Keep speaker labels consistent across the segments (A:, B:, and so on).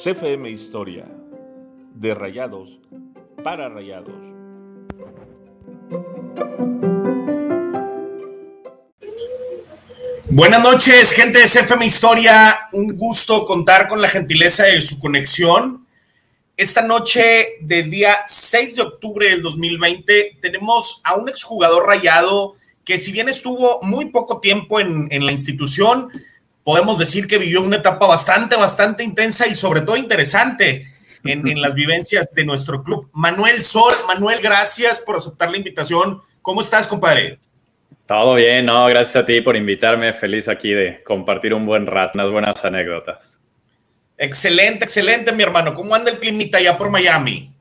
A: CFM Historia, de Rayados para Rayados.
B: Buenas noches, gente de CFM Historia. Un gusto contar con la gentileza de su conexión. Esta noche del día 6 de octubre del 2020 tenemos a un exjugador rayado que si bien estuvo muy poco tiempo en, en la institución, podemos decir que vivió una etapa bastante, bastante intensa y sobre todo interesante en, en, las vivencias de nuestro club. Manuel Sol, Manuel, gracias por aceptar la invitación. ¿Cómo estás, compadre?
C: Todo bien, no, gracias a ti por invitarme. Feliz aquí de compartir un buen rato, unas buenas anécdotas.
B: Excelente, excelente, mi hermano. ¿Cómo anda el climita allá por Miami?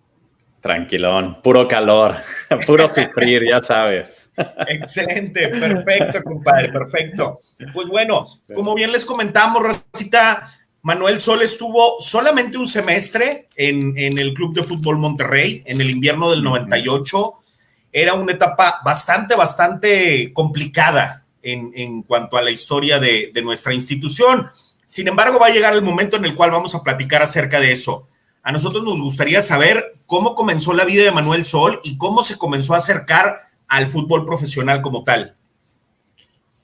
C: Tranquilón, puro calor, puro sufrir, ya sabes.
B: Excelente, perfecto, compadre, perfecto. Pues bueno, como bien les comentamos, Rosita, Manuel Sol estuvo solamente un semestre en, en, el Club de Fútbol Monterrey en el invierno del 98. Era una etapa bastante, bastante complicada en, en cuanto a la historia de, de nuestra institución. Sin embargo, va a llegar el momento en el cual vamos a platicar acerca de eso. A nosotros nos gustaría saber cómo comenzó la vida de Manuel Sol y cómo se comenzó a acercar al fútbol profesional como tal.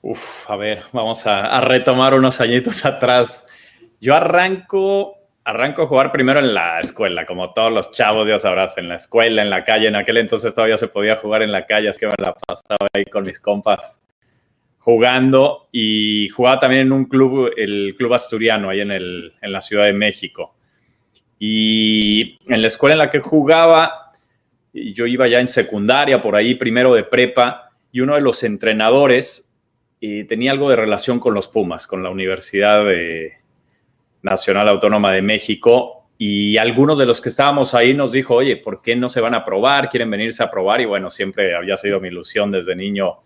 C: Uf, a ver, vamos a, a retomar unos añitos atrás. Yo arranco, arranco a jugar primero en la escuela, como todos los chavos, ya sabrás, en la escuela, en la calle. En aquel entonces todavía se podía jugar en la calle, es que me la pasaba ahí con mis compas jugando y jugaba también en un club, el Club Asturiano, ahí en, el, en la Ciudad de México. Y en la escuela en la que jugaba, yo iba ya en secundaria, por ahí, primero de prepa, y uno de los entrenadores eh, tenía algo de relación con los Pumas, con la Universidad de Nacional Autónoma de México. Y algunos de los que estábamos ahí nos dijo, oye, ¿por qué no se van a probar? ¿Quieren venirse a probar? Y bueno, siempre había sido mi ilusión desde niño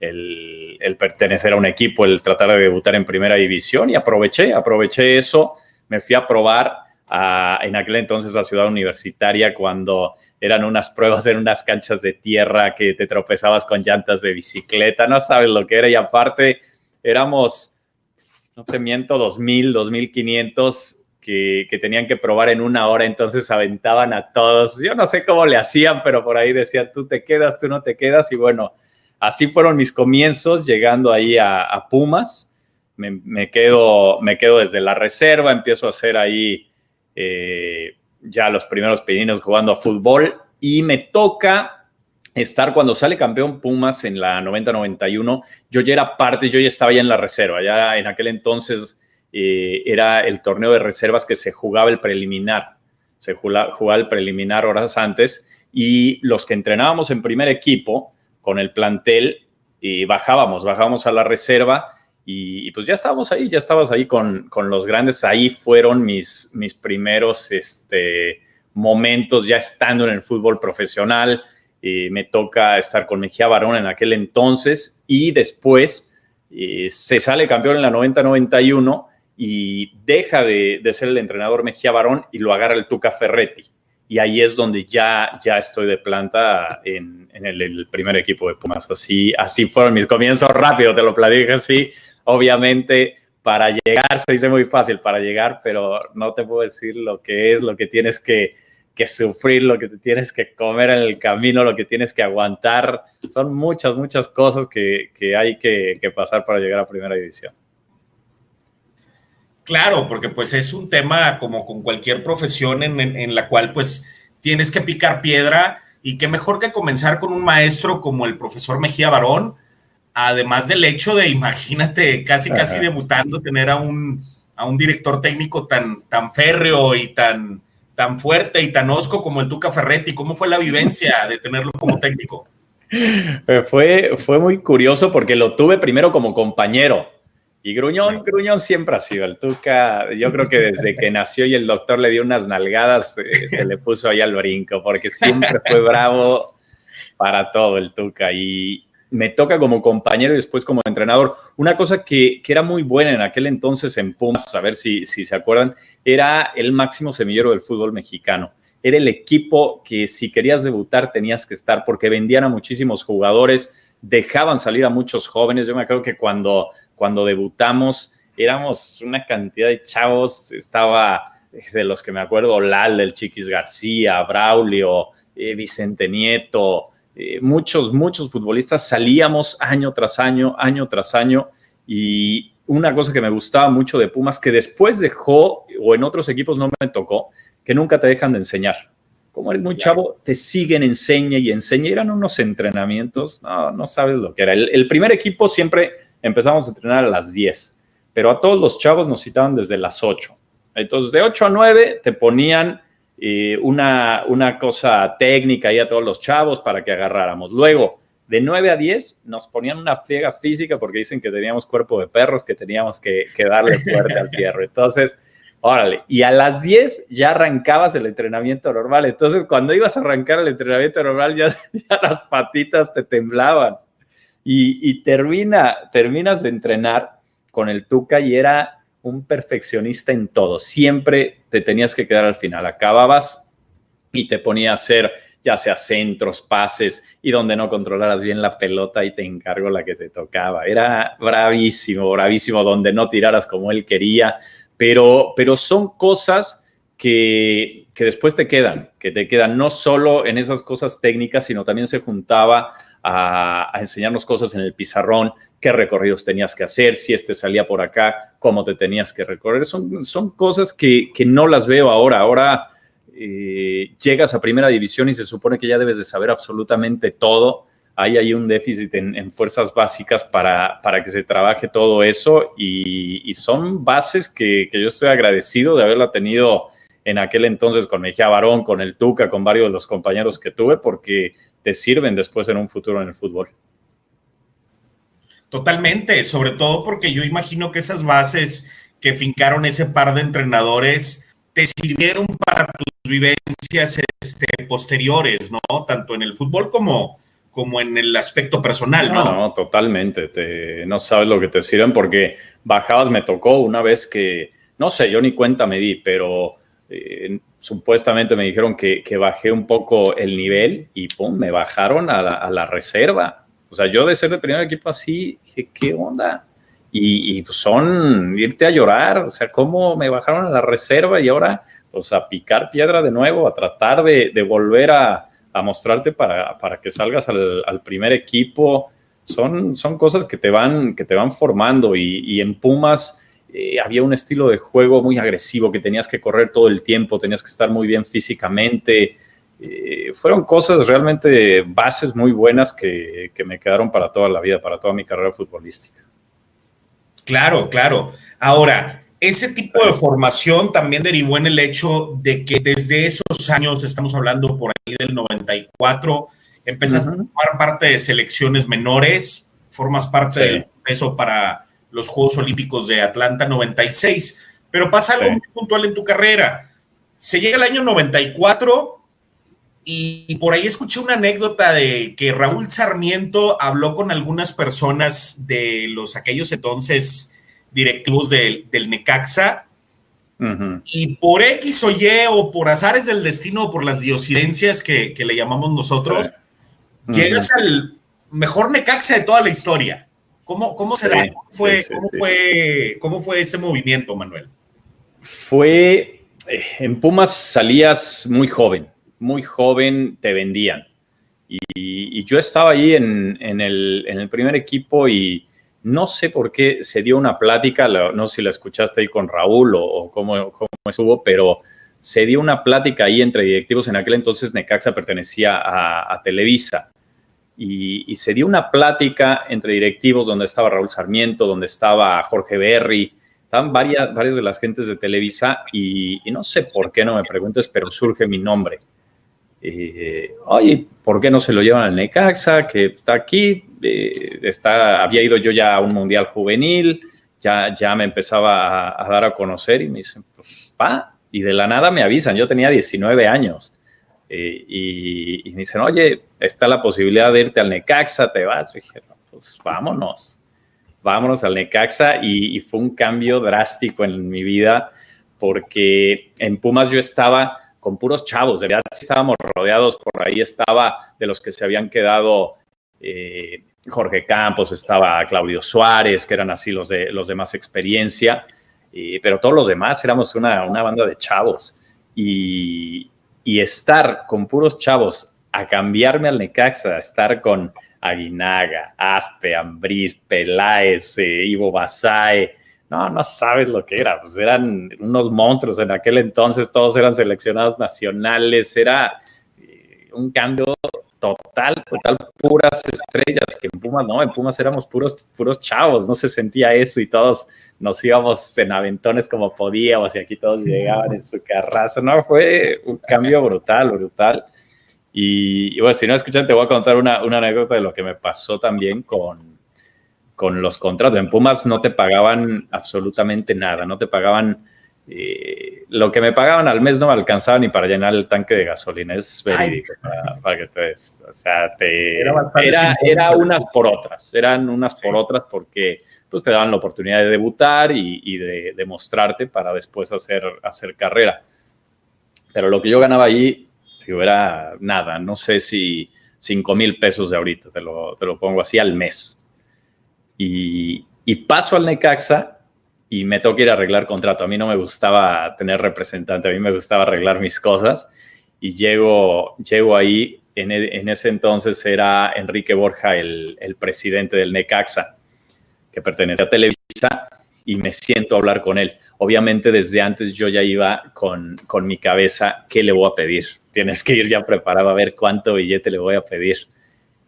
C: el, el pertenecer a un equipo, el tratar de debutar en primera división y aproveché, aproveché eso, me fui a probar a, en aquel entonces a Ciudad Universitaria cuando eran unas pruebas en unas canchas de tierra que te tropezabas con llantas de bicicleta, no sabes lo que era y aparte éramos, no te miento, 2000, 2500 que, que, tenían que probar en una hora, entonces aventaban a todos. Yo no sé cómo le hacían, pero por ahí decían, tú te quedas, tú no te quedas. Y bueno, así fueron mis comienzos llegando ahí a, a Pumas. Me, me, quedo, me quedo desde la reserva, empiezo a hacer ahí eh, ya los primeros pininos jugando a fútbol. Y me toca estar cuando sale campeón Pumas en la 90-91. Yo ya era parte, yo ya estaba ya en la reserva, ya en aquel entonces eh, era el torneo de reservas que se jugaba el preliminar, se jugaba, el preliminar horas antes. Y los que entrenábamos en primer equipo con el plantel y bajábamos, bajábamos a la reserva y, pues ya estábamos ahí, ya estabas ahí con, con, los grandes. Ahí fueron mis, mis primeros este, momentos ya estando en el fútbol profesional. Eh, me toca estar con Mejía Barón en aquel entonces y después eh, se sale campeón en la 90-91 y deja de, de, ser el entrenador Mejía Barón y lo agarra el Tuca Ferretti. Y ahí es donde ya, ya estoy de planta en, el, primer equipo de Pumas. Así, así fueron mis comienzos rápido, te lo platico así obviamente para llegar se dice muy fácil para llegar, pero no te puedo decir lo que es, lo que tienes que, que, sufrir, lo que te tienes que comer en el camino, lo que tienes que aguantar. Son muchas, muchas cosas que, que hay que, que, pasar para llegar a primera división.
B: Claro, porque pues es un tema como con cualquier profesión en, en, en la cual pues tienes que picar piedra y qué mejor que comenzar con un maestro como el profesor Mejía Barón, además del hecho de, imagínate, casi, casi debutando, tener a un, a un director técnico tan, tan férreo y tan, tan fuerte y tan osco como el Tuca Ferretti. ¿Cómo fue la vivencia de tenerlo como técnico?
C: Fue, fue muy curioso porque lo tuve primero como compañero. Y Gruñón, Gruñón siempre ha sido el Tuca. Yo creo que desde que nació y el doctor le dio unas nalgadas, eh, se le puso ahí al brinco, porque siempre fue bravo para todo el Tuca. Y, me toca como compañero y después como entrenador. Una cosa que, que, era muy buena en aquel entonces en Pumas, a ver si, si se acuerdan, era el máximo semillero del fútbol mexicano. Era el equipo que si querías debutar tenías que estar porque vendían a muchísimos jugadores. dejaban salir a muchos jóvenes. Yo me acuerdo que cuando, cuando debutamos éramos una cantidad de chavos, estaba de los que me acuerdo, Lal, del Chiquis García, Braulio, eh, Vicente Nieto, eh, muchos, muchos futbolistas salíamos año tras año, año tras año, y una cosa que me gustaba mucho de Pumas, que después dejó, o en otros equipos no me tocó, que nunca te dejan de enseñar. Como eres muy chavo, te siguen, enseña y enseña. Eran unos entrenamientos, no, no sabes lo que era. El, el primer equipo siempre empezamos a entrenar a las 10, pero a todos los chavos nos citaban desde las 8. Entonces, de 8 a 9 te ponían eh, una, una cosa técnica ahí a todos los chavos para que agarráramos. Luego, de 9 a 10 nos ponían una friega física porque dicen que teníamos cuerpo de perros, que teníamos que, darle fuerte al fierro. Entonces, órale, y a las 10 ya arrancabas el entrenamiento normal. Entonces, cuando ibas a arrancar el entrenamiento normal, ya, las patitas te temblaban. Y, y termina, terminas de entrenar con el Tuca y era un perfeccionista en todo. Siempre te tenías que quedar al final. Acababas y te ponía a hacer ya sea centros, pases y donde no controlaras bien la pelota y te encargo la que te tocaba. Era bravísimo, bravísimo donde no tiraras como él quería, pero, pero son cosas que, que después te quedan, que te quedan no solo en esas cosas técnicas, sino también se juntaba a, enseñarnos cosas en el pizarrón, qué recorridos tenías que hacer, si este salía por acá, cómo te tenías que recorrer. Son, son cosas que, que no las veo ahora. Ahora eh, llegas a primera división y se supone que ya debes de saber absolutamente todo. Ahí hay un déficit en, fuerzas básicas para, para, que se trabaje todo eso y, y son bases que, que, yo estoy agradecido de haberla tenido en aquel entonces con Mejía Barón, con el Tuca, con varios de los compañeros que tuve, porque te sirven después en un futuro en el fútbol.
B: Totalmente, sobre todo porque yo imagino que esas bases que fincaron ese par de entrenadores te sirvieron para tus vivencias este, posteriores, ¿no? Tanto en el fútbol como, como en el aspecto personal, ¿no?
C: No, totalmente. Te, no sabes lo que te sirven porque bajabas, me tocó una vez que, no sé, yo ni cuenta me di, pero eh, supuestamente me dijeron que, bajé un poco el nivel y pum, me bajaron a la, reserva. O sea, yo de ser de primer equipo así, ¿qué onda? Y, pues son irte a llorar, o sea, ¿cómo me bajaron a la reserva y ahora, pues a picar piedra de nuevo, a tratar de, volver a, mostrarte para, que salgas al, primer equipo? Son, son cosas que te van, que te van formando y, y en Pumas eh, había un estilo de juego muy agresivo, que tenías que correr todo el tiempo, tenías que estar muy bien físicamente. Eh, fueron cosas realmente, bases muy buenas que, me quedaron para toda la vida, para toda mi carrera futbolística.
B: Claro, claro. Ahora, ese tipo de formación también derivó en el hecho de que desde esos años, estamos hablando por ahí del 94, empezaste a formar parte de selecciones menores, formas parte del peso para los Juegos Olímpicos de Atlanta 96. Pero pasa algo muy puntual en tu carrera. Se llega el año 94 y, por ahí escuché una anécdota de que Raúl Sarmiento habló con algunas personas de los aquellos entonces directivos del, Necaxa. Y por X o Y o por azares del destino o por las diosidencias que, le llamamos nosotros, llegas al mejor Necaxa de toda la historia. ¿Cómo, se da? fue, cómo, fue, ese movimiento, Manuel?
C: Fue, eh, en Pumas salías muy joven, muy joven te vendían. Y, yo estaba ahí en, el, primer equipo y no sé por qué se dio una plática, no sé si la escuchaste ahí con Raúl o, cómo, cómo, estuvo, pero se dio una plática ahí entre directivos. En aquel entonces Necaxa pertenecía a Televisa y, se dio una plática entre directivos donde estaba Raúl Sarmiento, donde estaba Jorge Berry, estaban varias, varias de las gentes de Televisa y, no sé por qué, no me preguntes, pero surge mi nombre. Eh, oye, ¿por qué no se lo llevan al Necaxa? Que está aquí, eh, había ido yo ya a un mundial juvenil, ya, ya me empezaba a, a dar a conocer y me dicen, pues va, y de la nada me avisan, yo tenía 19 años. Eh, y, me dicen, oye, está la posibilidad de irte al Necaxa, te vas. Y dije, pues vámonos, vámonos al Necaxa. Y, fue un cambio drástico en mi vida porque en Pumas yo estaba con puros chavos, de verdad estábamos rodeados, por ahí estaba de los que se habían quedado eh, Jorge Campos, estaba Claudio Suárez, que eran así los de, los de más experiencia, pero todos los demás éramos una, una banda de chavos. Y, y, estar con puros chavos a cambiarme al Necaxa, a estar con Aguinaga, Aspe, Ambriz, Peláez, eh, Ivo Basae, no, no sabes lo que era, pues eran unos monstruos en aquel entonces, todos eran seleccionados nacionales, era eh, un cambio total, total, puras estrellas, que en Pumas no, en Pumas éramos puros, puros chavos, no se sentía eso y todos nos íbamos en aventones como podíamos y aquí todos llegaban en su carrazo, no, fue un cambio brutal, brutal. Y, bueno, si no escuchan, te voy a contar una, una anécdota de lo que me pasó también con, con los contratos. En Pumas no te pagaban absolutamente nada, no te pagaban eh, lo que me pagaban al mes no me alcanzaba ni para llenar el tanque de gasolina. Es verídico para, que te ves. O sea, te, era, era, unas por otras, eran unas por otras porque pues, te daban la oportunidad de debutar y, de demostrarte para después hacer, hacer carrera. Pero lo que yo ganaba ahí era nada, no sé si 5 mil pesos de ahorita, te lo, te lo pongo así al mes. Y, y paso al Necaxa y me toca ir a arreglar contrato. A mí no me gustaba tener representante, a mí me gustaba arreglar mis cosas y llego, llego ahí, en, e, en ese entonces era Enrique Borja el, el, presidente del Necaxa, que pertenece a Televisa, y me siento a hablar con él. Obviamente desde antes yo ya iba con, con mi cabeza, ¿qué le voy a pedir? Tienes que ir ya preparado a ver cuánto billete le voy a pedir.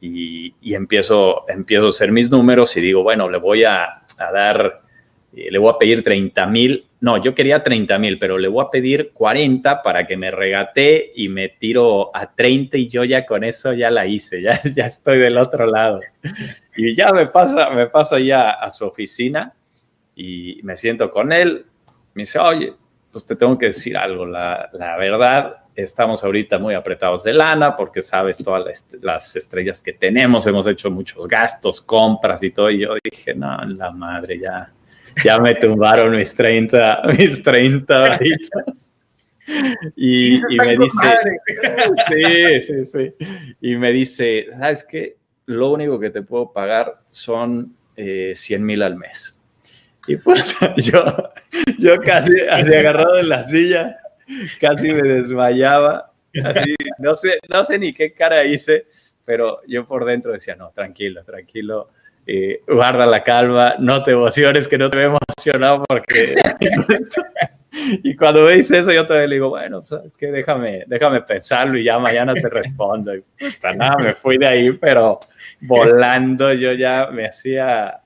C: Y, y empiezo, empiezo a hacer mis números y digo, bueno, le voy a, a dar le voy a pedir 30 mil, no, yo quería 30 mil, pero le voy a pedir 40 para que me regate y me tiro a 30 y yo ya con eso ya la hice, ya, estoy del otro lado. Y ya me pasa, me pasa ya a su oficina y me siento con él, me dice, oye, pues te tengo que decir algo, la verdad, estamos ahorita muy apretados de lana porque sabes todas las estrellas que tenemos, hemos hecho muchos gastos, compras y todo, y yo dije, no, la madre, ya ya me tumbaron mis 30, mis 30 varitas. Y, y me dice, sí, sí, sí. Y me dice, ¿sabes qué? Lo único que te puedo pagar son eh, 100 mil al mes. Y pues yo, yo casi, así agarrado en la silla, casi me desmayaba. Así, no, sé, no sé ni qué cara hice, pero yo por dentro decía, no, tranquilo, tranquilo eh, guarda la calma, no te emociones, que no te veo emocionado porque... y cuando dice eso, yo te digo, bueno, pues, que déjame, déjame pensarlo y ya mañana te respondo. Y pues, nada, me fui de ahí, pero volando yo ya me hacía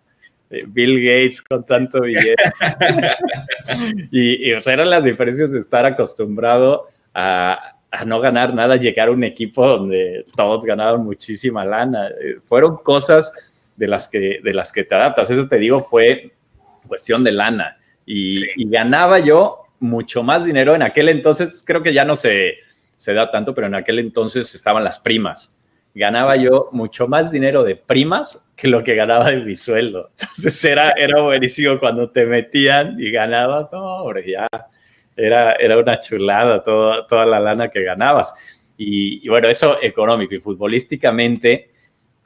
C: eh, Bill Gates con tanto billete. y, y eran las diferencias de estar acostumbrado a, a, no ganar nada, llegar a un equipo donde todos ganaban muchísima lana. Eh, fueron cosas de las que, de las que te adaptas. Eso te digo, fue cuestión de lana. Y, ganaba yo mucho más dinero. En aquel entonces, creo que ya no se, se da tanto, pero en aquel entonces estaban las primas. Ganaba yo mucho más dinero de primas que lo que ganaba de mi sueldo. Entonces era, era buenísimo cuando te metían y ganabas. No, hombre, ya era, era una chulada toda, toda la lana que ganabas. Y, y bueno, eso económico y futbolísticamente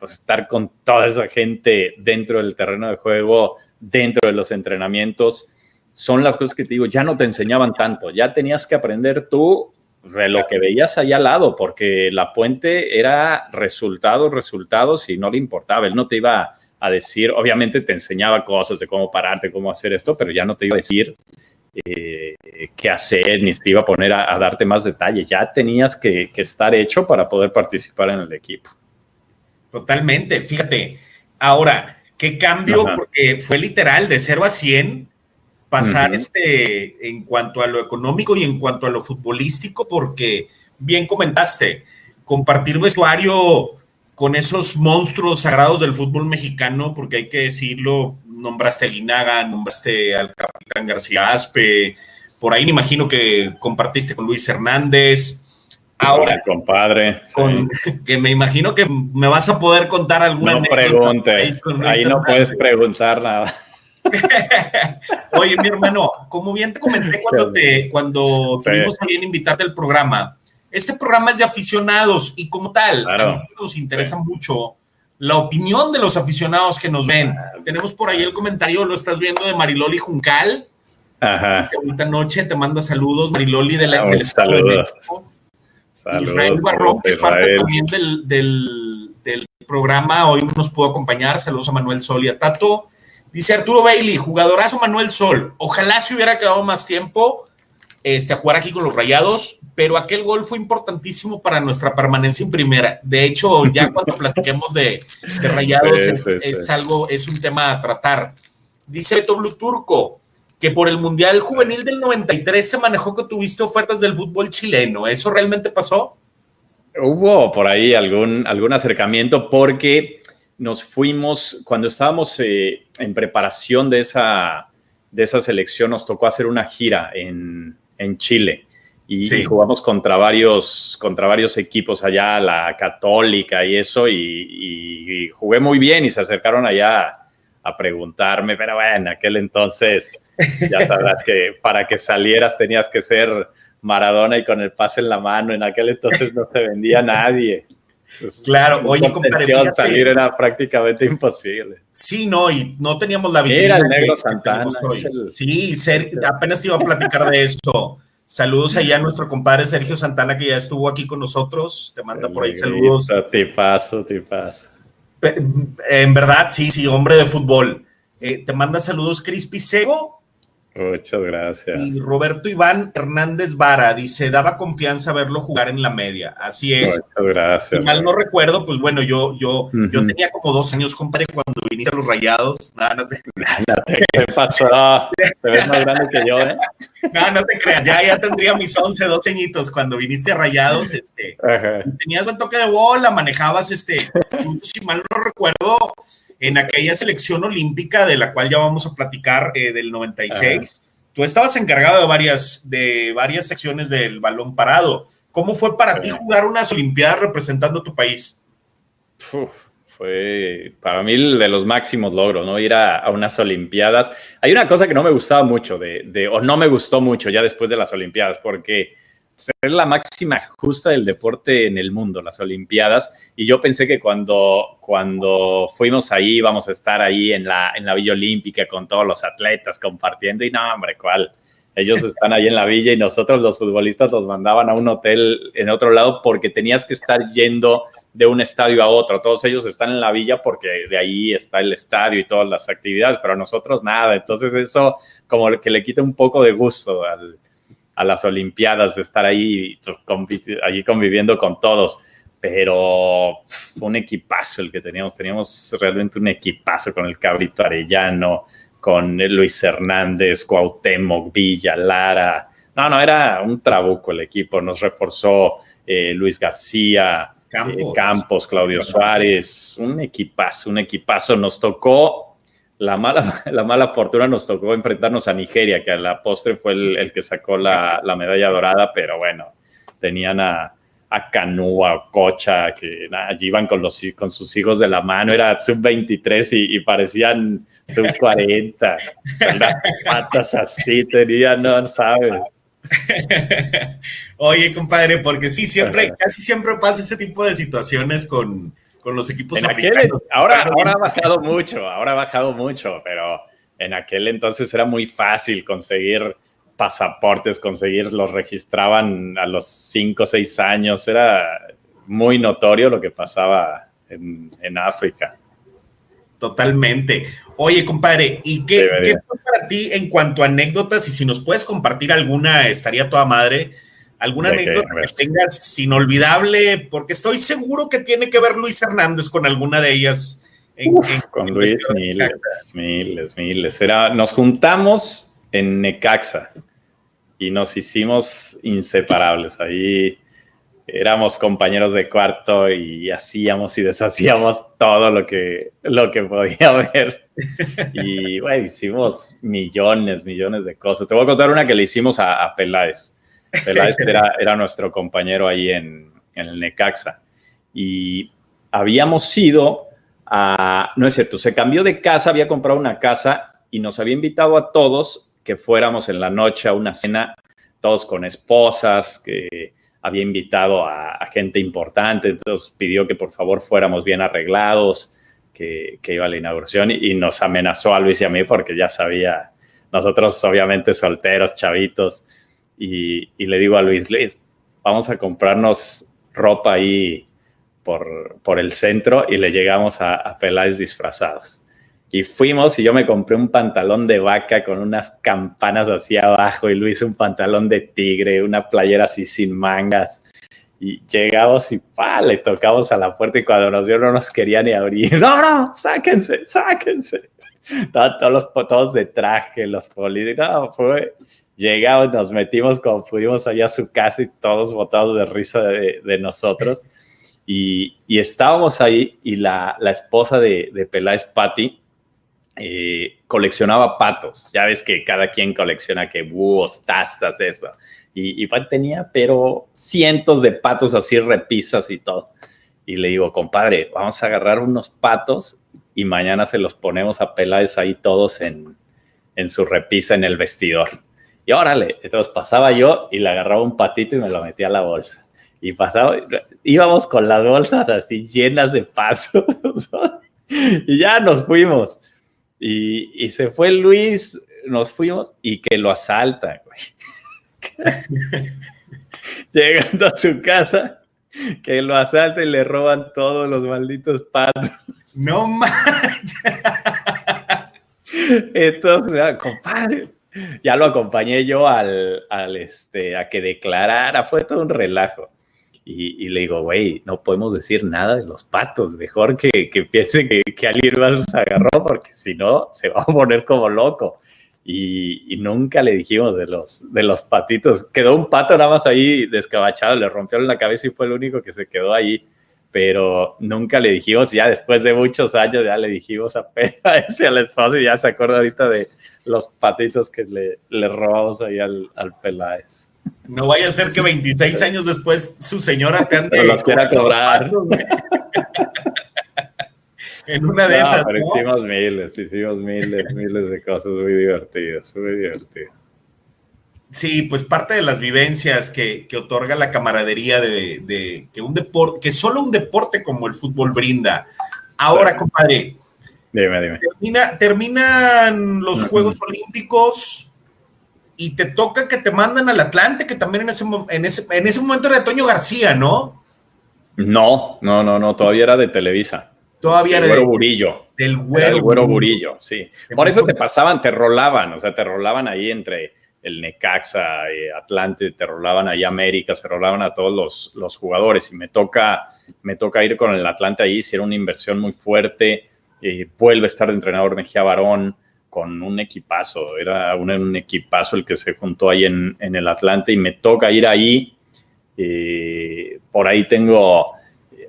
C: pues estar con toda esa gente dentro del terreno de juego, dentro de los entrenamientos, son las cosas que te digo, ya no te enseñaban tanto, ya tenías que aprender tú de lo que veías allá al lado, porque la puente era resultados, resultados y no le importaba, él no te iba a decir, obviamente te enseñaba cosas de cómo pararte, cómo hacer esto, pero ya no te iba a decir eh, qué hacer, ni te iba a poner a, darte más detalles, ya tenías que estar hecho para poder participar en el equipo.
B: Totalmente, fíjate. Ahora, qué cambio, porque fue literal de 0 a 100 pasar este en cuanto a lo económico y en cuanto a lo futbolístico, porque bien comentaste, compartir vestuario con esos monstruos sagrados del fútbol mexicano, porque hay que decirlo, nombraste a Linaga, nombraste al capitán García Aspe, por ahí me imagino que compartiste con Luis Hernández,
C: Ahora, compadre.
B: Que me imagino que me vas a poder contar alguna.
C: No preguntes. Ahí no puedes preguntar nada.
B: Oye, mi hermano, como bien te comenté cuando te cuando tuvimos también invitarte al programa, este programa es de aficionados y como tal, a nos interesa mucho la opinión de los aficionados que nos ven. Tenemos por ahí el comentario, lo estás viendo, de Mariloli Juncal. Ajá. Ahorita noche te manda saludos, Mariloli de la, del Estado de México. Saludos, Israel Barrón, que es parte también del, del, del, programa, hoy nos pudo acompañar. Saludos a Manuel Sol y a Tato. Dice Arturo Bailey, jugadorazo Manuel Sol. Ojalá se hubiera quedado más tiempo este, a jugar aquí con los Rayados, pero aquel gol fue importantísimo para nuestra permanencia en primera. De hecho, ya cuando platiquemos de, Rayados es, algo, es un tema a tratar. Dice Beto Blue Turco que por el Mundial Juvenil del 93 se manejó que tuviste ofertas del fútbol chileno. ¿Eso realmente pasó?
C: Hubo por ahí algún, algún acercamiento porque nos fuimos, cuando estábamos eh, en preparación de esa, de esa selección, nos tocó hacer una gira en, en Chile. Y, jugamos contra varios, contra varios equipos allá, la Católica y eso, y, jugué muy bien y se acercaron allá a preguntarme, pero bueno, en aquel entonces ya sabrás que para que salieras tenías que ser Maradona y con el pase en la mano, en aquel entonces no se vendía nadie.
B: Claro, oye, compadre.
C: Salir era prácticamente imposible.
B: Sí, no, y no teníamos la vitrina.
C: Era el negro Santana.
B: Sí, apenas te iba a platicar de eso. Saludos allá a nuestro compadre Sergio Santana, que ya estuvo aquí con nosotros. Te manda por ahí saludos.
C: Te paso, te paso.
B: En verdad, sí, sí, hombre de fútbol. Eh, te manda saludos Crispy Sego
C: Muchas gracias.
B: Y Roberto Iván Hernández Vara dice, daba confianza verlo jugar en la media. Así es.
C: Muchas gracias.
B: Si mal no recuerdo, pues bueno, yo, yo, yo tenía como dos años, compadre, cuando viniste a los rayados. No, no te...
C: ¿Qué pasó? Te ves más grande que yo, ¿eh?
B: No, no te creas, ya, ya tendría mis 11, 12 añitos cuando viniste a rayados. Este, tenías buen toque de bola, manejabas, este, si mal no recuerdo, en aquella selección olímpica de la cual ya vamos a platicar eh, del 96, tú estabas encargado de varias, de varias secciones del balón parado. ¿Cómo fue para ti jugar unas Olimpiadas representando a tu país?
C: fue para mí de los máximos logros, ¿no? Ir a, unas Olimpiadas. Hay una cosa que no me gustaba mucho, de, de, o no me gustó mucho ya después de las Olimpiadas, porque ser la máxima justa del deporte en el mundo, las Olimpiadas. Y yo pensé que cuando, cuando fuimos ahí íbamos a estar ahí en la, en la Villa Olímpica con todos los atletas compartiendo. Y no, hombre, ¿cuál? Ellos están ahí en la villa y nosotros los futbolistas los mandaban a un hotel en otro lado porque tenías que estar yendo de un estadio a otro. Todos ellos están en la villa porque de ahí está el estadio y todas las actividades, pero nosotros nada. Entonces eso como que le quita un poco de gusto al, a las Olimpiadas, de estar ahí, pues, allí conviviendo con todos. Pero fue un equipazo el que teníamos. Teníamos realmente un equipazo con el Cabrito Arellano, con Luis Hernández, Cuauhtémoc, Villa, Lara. No, no, era un trabuco el equipo. Nos reforzó eh, Luis García, eh, Campos, Claudio Suárez. Un equipazo, un equipazo. Nos tocó la mala, la mala fortuna nos tocó enfrentarnos a Nigeria, que a la postre fue el, que sacó la, medalla dorada, pero bueno, tenían a, a Canúa, a Cocha, que allí iban con, los, con sus hijos de la mano, era sub-23 y, parecían sub-40, las patas así tenían, no sabes.
B: Oye, compadre, porque sí, siempre, casi siempre pasa ese tipo de situaciones con, con los equipos
C: africanos. ahora, ahora ha bajado mucho, ahora ha bajado mucho, pero en aquel entonces era muy fácil conseguir pasaportes, conseguir, los registraban a los 5 o 6 años, era muy notorio lo que pasaba en, África.
B: Totalmente. Oye, compadre, ¿y qué, qué, fue para ti en cuanto a anécdotas? Y si nos puedes compartir alguna, estaría toda madre. ¿Alguna anécdota que, tengas inolvidable? Porque estoy seguro que tiene que ver Luis Hernández con alguna de ellas.
C: con Luis, miles, miles, miles. Era, nos juntamos en Necaxa y nos hicimos inseparables. Ahí éramos compañeros de cuarto y hacíamos y deshacíamos todo lo que, lo que podía haber. Y bueno, hicimos millones, millones de cosas. Te voy a contar una que le hicimos a, a Peláez. Peláez era, era nuestro compañero ahí en, el Necaxa. Y habíamos ido a, no es cierto, se cambió de casa, había comprado una casa y nos había invitado a todos que fuéramos en la noche a una cena, todos con esposas, que había invitado a, gente importante, entonces pidió que por favor fuéramos bien arreglados, que, iba a la inauguración y, nos amenazó a Luis y a mí porque ya sabía, nosotros obviamente solteros, chavitos, y, le digo a Luis, Luis, vamos a comprarnos ropa ahí por, por el centro y le llegamos a, a Peláez disfrazados. Y fuimos y yo me compré un pantalón de vaca con unas campanas así abajo y Luis un pantalón de tigre, una playera así sin mangas. Y llegamos y pa, le tocamos a la puerta y cuando nos vio no nos quería ni abrir. No, no, sáquense, sáquense. Todos, los todos de traje, los políticos. No, fue. Llegamos, nos metimos como pudimos allá a su casa y todos botados de risa de, de nosotros. Y, y, estábamos ahí y la, la esposa de, de Peláez, Patty, eh, coleccionaba patos. Ya ves que cada quien colecciona que búhos, tazas, eso. Y, y tenía, pero cientos de patos así, repisas y todo. Y le digo, compadre, vamos a agarrar unos patos y mañana se los ponemos a Peláez ahí todos en, en su repisa en el vestidor. Y órale, entonces pasaba yo y le agarraba un patito y me lo metía a la bolsa. Y pasaba, íbamos con las bolsas así llenas de patos. y ya nos fuimos. Y, se fue Luis, nos fuimos y que lo asaltan, güey. Llegando a su casa, que lo asaltan y le roban todos los malditos patos.
B: No manches.
C: Entonces, compadre, ya lo acompañé yo al, al, este, a que declarara, fue todo un relajo. Y, le digo, güey, no podemos decir nada de los patos, mejor que, que piense que, que alguien más los agarró, porque si no, se va a poner como loco. Y, nunca le dijimos de los, de los patitos. Quedó un pato nada más ahí descabachado, le rompió la cabeza y fue el único que se quedó ahí. Pero nunca le dijimos, ya después de muchos años, ya le dijimos a, ese al esposo y ya se acuerda ahorita de los patitos que le, le robamos ahí al, al Peláez.
B: No vaya a ser que 26 años después su señora te ande.
C: los quiera cobrar.
B: en una de esas.
C: Pero hicimos miles, hicimos miles, miles de cosas muy divertidas, muy divertidas.
B: Sí, pues parte de las vivencias que, otorga la camaradería de, que un deporte, que solo un deporte como el fútbol brinda. Ahora, compadre.
C: Dime, dime.
B: terminan los Juegos Olímpicos y te toca que te mandan al Atlante, que también en ese, en ese, en ese momento era de Toño García, ¿no?
C: No, no, no, no, todavía era de Televisa.
B: Todavía
C: era
B: güero
C: Burillo.
B: Del güero,
C: el güero Burillo, sí. Por eso te pasaban, te rolaban, o sea, te rolaban ahí entre el Necaxa, y Atlante, te rolaban ahí América, se rolaban a todos los, los, jugadores. Y me toca, me toca ir con el Atlante ahí, hicieron una inversión muy fuerte, y vuelve a estar de entrenador Mejía Barón, con un equipazo, era un, equipazo el que se juntó ahí en, el Atlante y me toca ir ahí. por ahí tengo,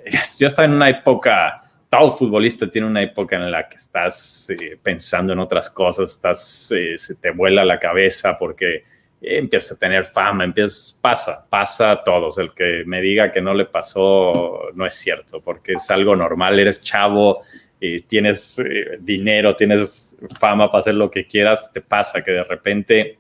C: yo estaba en una época, todo futbolista tiene una época en la que estás eh, pensando en otras cosas, estás, eh, se te vuela la cabeza porque empiezas a tener fama, empiezas, pasa, pasa a todos. El que me diga que no le pasó no es cierto, porque es algo normal, eres chavo, tienes eh, dinero, tienes fama para hacer lo que quieras, te pasa que de repente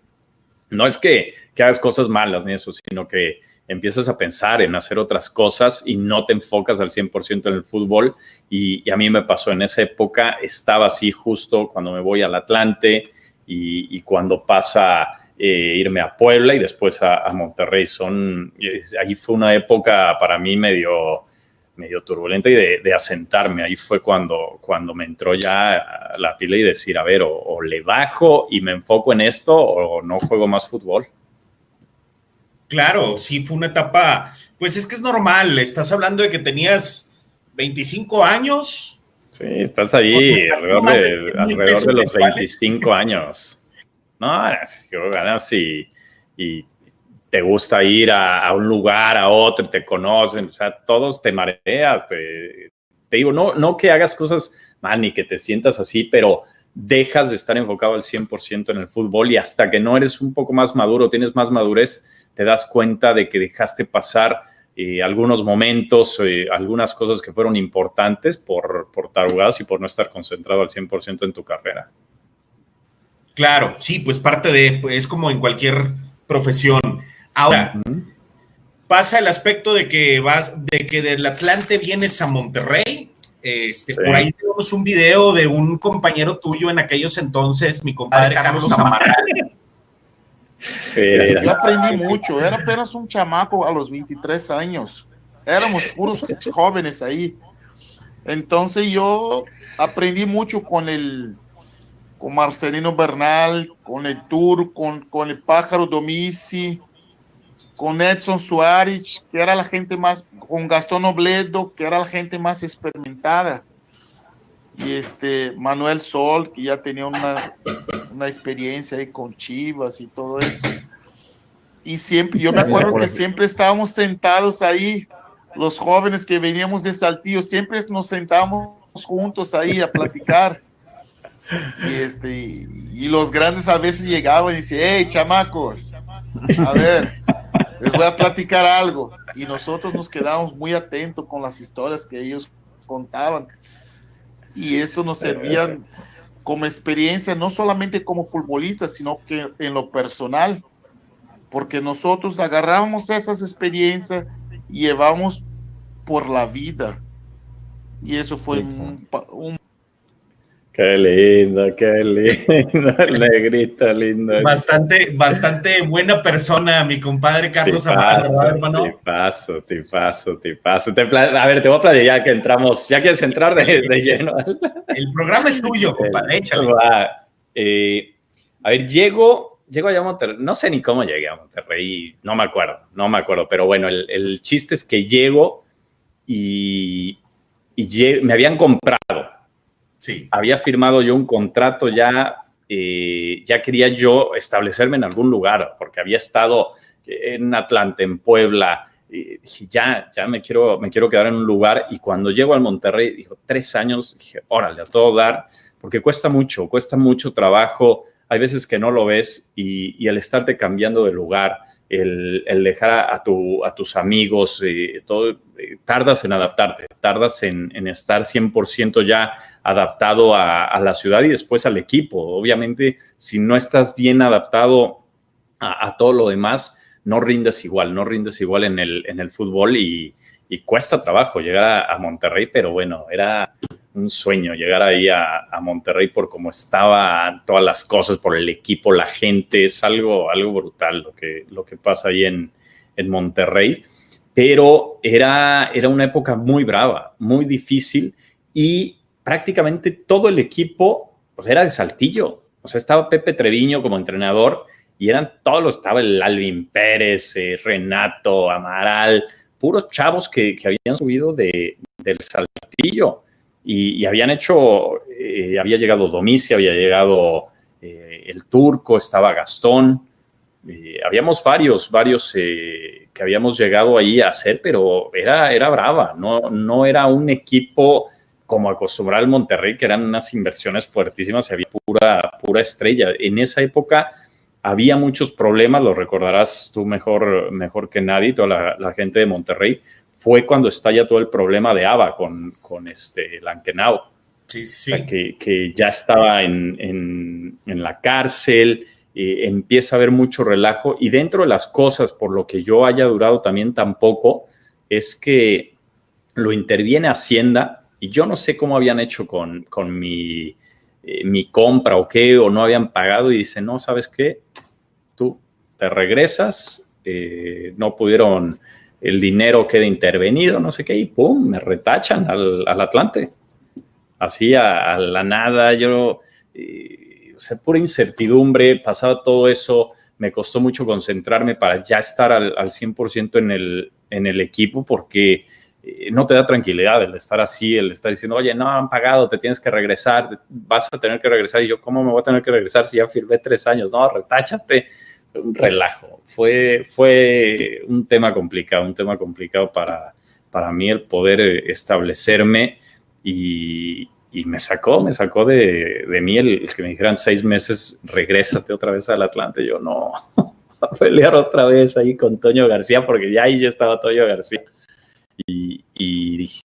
C: no es que, que hagas cosas malas ni eso, sino que empiezas a pensar en hacer otras cosas y no te enfocas al 100% en el fútbol. Y, a mí me pasó en esa época, estaba así justo cuando me voy al Atlante y, cuando pasa eh, irme a Puebla y después a, a Monterrey. Son, ahí fue una época para mí medio medio turbulenta y de, asentarme. Ahí fue cuando, cuando me entró ya la pila y decir, a ver, o, le bajo y me enfoco en esto o no juego más fútbol.
B: Claro, sí, fue una etapa, pues es que es normal, estás hablando de que tenías 25 años.
C: Sí, estás ahí alrededor, de, alrededor de los 25 años. No, yo ganas y, y te gusta ir a, un lugar, a otro, te conocen, o sea, todos te mareas, te, digo, no, no que hagas cosas mal ni que te sientas así, pero dejas de estar enfocado al 100% en el fútbol y hasta que no eres un poco más maduro, tienes más madurez, te das cuenta de que dejaste pasar eh, algunos momentos, eh, algunas cosas que fueron importantes por, por tarugadas y por no estar concentrado al 100% en tu carrera.
B: Claro, sí, pues parte de, es como en cualquier profesión. Ahora, pasa el aspecto de que vas, de que del Atlante vienes a Monterrey. Este, Por ahí tenemos un video de un compañero tuyo en aquellos entonces, mi compadre Carlos, Carlos
D: Yo aprendí mucho, era apenas un chamaco a los 23 años. Éramos puros jóvenes ahí. Entonces yo aprendí mucho con el con Marcelino Bernal, con el Tour, con, con el Pájaro Domici, con Edson Suárez, que era la gente más, con Gastón Obledo, que era la gente más experimentada, y este Manuel Sol, que ya tenía una, una experiencia ahí con Chivas y todo eso. Y siempre, yo me acuerdo que siempre estábamos sentados ahí, los jóvenes que veníamos de Saltillo, siempre nos sentábamos juntos ahí a platicar. Y, este, y los grandes a veces llegaban y decían, hey, chamacos, a ver, les voy a platicar algo. Y nosotros nos quedamos muy atentos con las historias que ellos contaban. Y eso nos servía como experiencia, no solamente como futbolistas, sino que en lo personal, porque nosotros agarramos esas experiencias y llevamos por la vida. Y eso fue un, un
C: Qué lindo, qué lindo, negrito lindo.
B: Bastante, bastante buena persona, mi compadre Carlos Amaro,
C: hermano. Te paso, te paso, te paso. a ver, te voy a platicar ya que entramos, ya quieres entrar de, lleno.
B: El programa es tuyo, compadre, échale.
C: Eh, a ver, llego, llego allá a Monterrey, no sé ni cómo llegué a Monterrey, no me acuerdo, no me acuerdo, pero bueno, el, el chiste es que llego y, y me habían comprado Sí. Había firmado yo un contrato ya, eh, ya quería yo establecerme en algún lugar, porque había estado en Atlanta, en Puebla, y ya, ya me quiero, me quiero quedar en un lugar. Y cuando llego al Monterrey, dijo, tres años, dije, órale, a todo dar, porque cuesta mucho, cuesta mucho trabajo. Hay veces que no lo ves y, y el estarte cambiando de lugar, el, dejar a, tu, a, tus amigos, eh, todo, tardas en adaptarte, tardas en, en estar 100% ya adaptado a, la ciudad y después al equipo. Obviamente, si no estás bien adaptado a, todo lo demás, no rindes igual, no rindes igual en el, en el fútbol y, cuesta trabajo llegar a, Monterrey, pero bueno, era un sueño llegar ahí a, Monterrey por cómo estaban todas las cosas, por el equipo, la gente, es algo, algo brutal lo que, lo que pasa ahí en, en Monterrey. Pero era, era una época muy brava, muy difícil y prácticamente todo el equipo pues era de Saltillo. O sea, estaba Pepe Treviño como entrenador y eran todos los, estaba el Alvin Pérez, eh, Renato, Amaral, puros chavos que, habían subido de, del Saltillo y, habían hecho, eh, había llegado Domicia, había llegado eh, el Turco, estaba Gastón, habíamos varios, varios que habíamos llegado ahí a hacer, pero era, era brava, no, no era un equipo como acostumbrar al Monterrey, que eran unas inversiones fuertísimas, había pura, pura estrella. En esa época había muchos problemas, lo recordarás tú mejor, mejor que nadie, toda la, gente de Monterrey, fue cuando estalla todo el problema de ABA con, con este Lankenau, sí, sí. que, que, ya estaba en, en, en la cárcel, empieza a haber mucho relajo y dentro de las cosas por lo que yo haya durado también tampoco es que lo interviene Hacienda y yo no sé cómo habían hecho con, con mi, eh, mi compra o qué, o no habían pagado y dice, no, ¿sabes qué? Tú te regresas, eh, no pudieron, el dinero queda intervenido, no sé qué, y pum, me retachan al, al Atlante. Así a, la nada, yo, eh, o sea, pura incertidumbre, pasaba todo eso, me costó mucho concentrarme para ya estar al, al 100% en el, en el equipo porque eh, no te da tranquilidad el estar así, el estar diciendo, oye, no han pagado, te tienes que regresar, vas a tener que regresar. Y yo, ¿cómo me voy a tener que regresar si ya firmé tres años? No, retáchate. Un relajo. Fue, fue un tema complicado, un tema complicado para, para mí el poder eh, establecerme y, y me sacó, me sacó de, de mí el, que me dijeran seis meses, regrésate otra vez al Atlante. Yo no, a pelear otra vez ahí con Toño García, porque ya ahí ya estaba Toño García. Y, dije,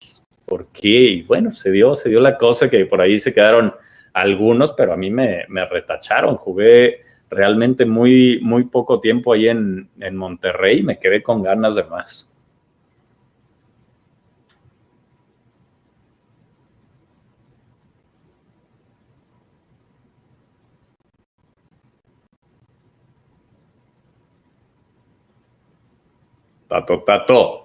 C: ¿por qué? Y bueno, se dio, se dio la cosa que por ahí se quedaron algunos, pero a mí me, me retacharon. Jugué realmente muy, muy poco tiempo ahí en, en Monterrey, me quedé con ganas de más. Tato, tato.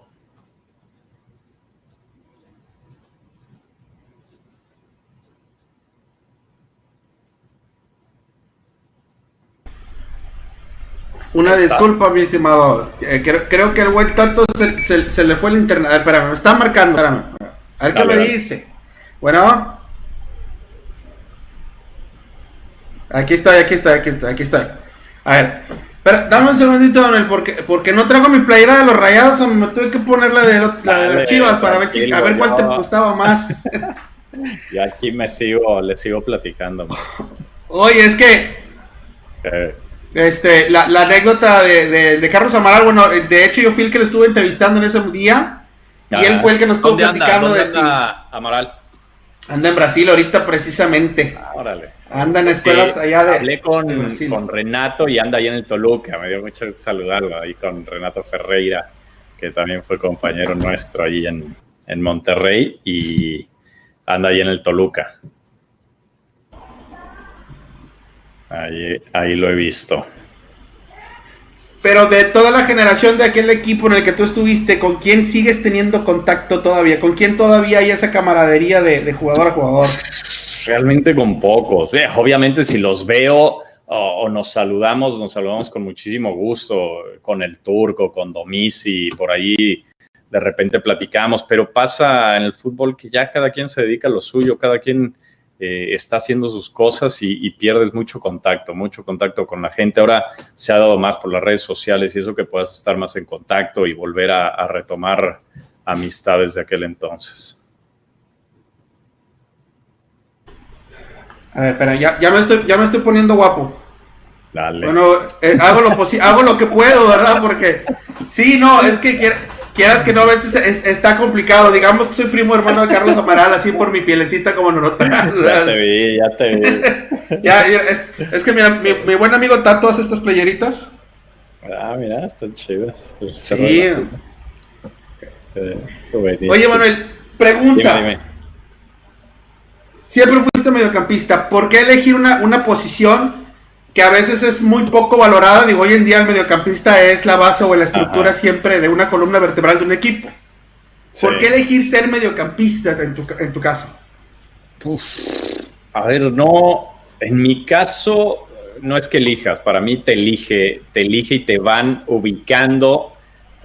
E: Una disculpa, mi estimado. Eh, creo, creo, que el buen Tato se, se, se, le fue el internet. A ver, espérame, me está marcando. Espérame. A ver qué me dice. Bueno. Aquí estoy, aquí estoy, aquí estoy, aquí estoy. A ver. Espera, dame un segundito, Manuel, porque, porque no traigo mi playera de los rayados, o me tuve que poner la de, la de las chivas para ver si, a ver cuál te gustaba más.
C: y aquí me sigo, le sigo platicando.
E: Oye, es que eh. Este, la, la anécdota de, de, de, Carlos Amaral, bueno, de hecho yo fui el que lo estuve entrevistando en ese día y él fue el que nos estuvo platicando
C: anda,
E: de
C: anda Amaral?
E: Anda en Brasil ahorita precisamente.
C: Ah, órale.
E: Anda en escuelas
C: sí,
E: allá de.
C: Hablé con, de con, Renato y anda ahí en el Toluca. Me dio mucho gusto saludarlo ahí con Renato Ferreira, que también fue compañero nuestro ahí en, en Monterrey y anda ahí en el Toluca. Ahí, ahí lo he visto.
E: Pero de toda la generación de aquel equipo en el que tú estuviste, ¿con quién sigues teniendo contacto todavía? ¿Con quién todavía hay esa camaradería de, de jugador a jugador?
C: Realmente con pocos. Obviamente si los veo o, o, nos saludamos, nos saludamos con muchísimo gusto, con el turco, con Domisi, por ahí de repente platicamos, pero pasa en el fútbol que ya cada quien se dedica a lo suyo, cada quien eh, está haciendo sus cosas y, y, pierdes mucho contacto, mucho contacto con la gente. Ahora se ha dado más por las redes sociales y eso que puedas estar más en contacto y volver a, a retomar amistades de aquel entonces.
E: A ver, espera, ya, ya, me estoy, ya me estoy poniendo guapo.
C: Dale.
E: Bueno, eh, hago, lo hago lo que puedo, ¿verdad? Porque, sí, no, es que quiero, quieras que no, a veces es, está complicado. Digamos que soy primo hermano de Carlos Amaral, así por mi pielecita como no
C: Ya te vi, ya te vi.
E: ya, es, es, que mira, mi, mi, buen amigo Tato hace estas playeritas.
C: Ah, mira, están chidas.
E: Sí. Eh, Oye, Manuel, pregunta.
C: Dime, dime.
E: Siempre fuiste mediocampista. ¿Por qué elegir una, una posición que a veces es muy poco valorada. Digo, hoy en día el mediocampista es la base o la estructura Ajá. siempre de una columna vertebral de un equipo. Sí. ¿Por qué elegir ser mediocampista en tu, en tu caso?
C: Uf. A ver, no, en mi caso no es que elijas, para mí te elige, te elige y te van ubicando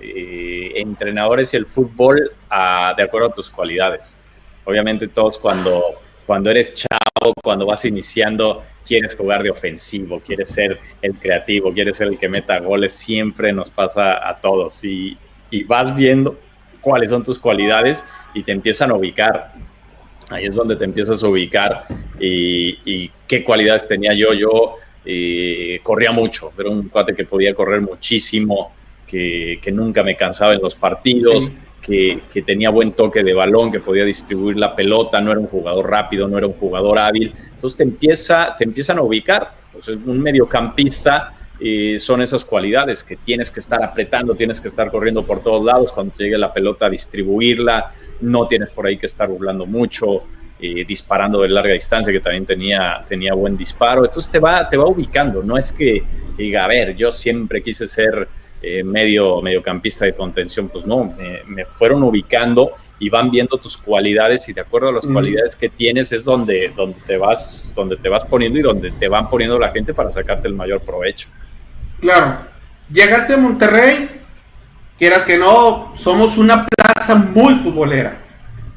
C: eh, entrenadores y el fútbol a, de acuerdo a tus cualidades. Obviamente todos cuando, cuando eres chavo, cuando vas iniciando, quieres jugar de ofensivo, quieres ser el creativo, quieres ser el que meta goles, siempre nos pasa a todos y, y, vas viendo cuáles son tus cualidades y te empiezan a ubicar. Ahí es donde te empiezas a ubicar y, y qué cualidades tenía yo. Yo eh, corría mucho, era un cuate que podía correr muchísimo, que, que nunca me cansaba en los partidos. Sí. Que, tenía buen toque de balón, que podía distribuir la pelota, no era un jugador rápido, no era un jugador hábil. Entonces te, empieza, te empiezan a ubicar. Un mediocampista eh, son esas cualidades que tienes que estar apretando, tienes que estar corriendo por todos lados, cuando te llegue la pelota distribuirla, no tienes por ahí que estar burlando mucho, eh, disparando de larga distancia, que también tenía, tenía buen disparo. Entonces te va, te va ubicando, no es que diga, a ver, yo siempre quise ser eh, medio mediocampista de contención, pues no, me, me, fueron ubicando y van viendo tus cualidades y de acuerdo a las mm. cualidades que tienes es donde, donde, te vas, donde te vas poniendo y donde te van poniendo la gente para sacarte el mayor provecho.
E: Claro, llegaste a Monterrey, quieras que no, somos una plaza muy futbolera.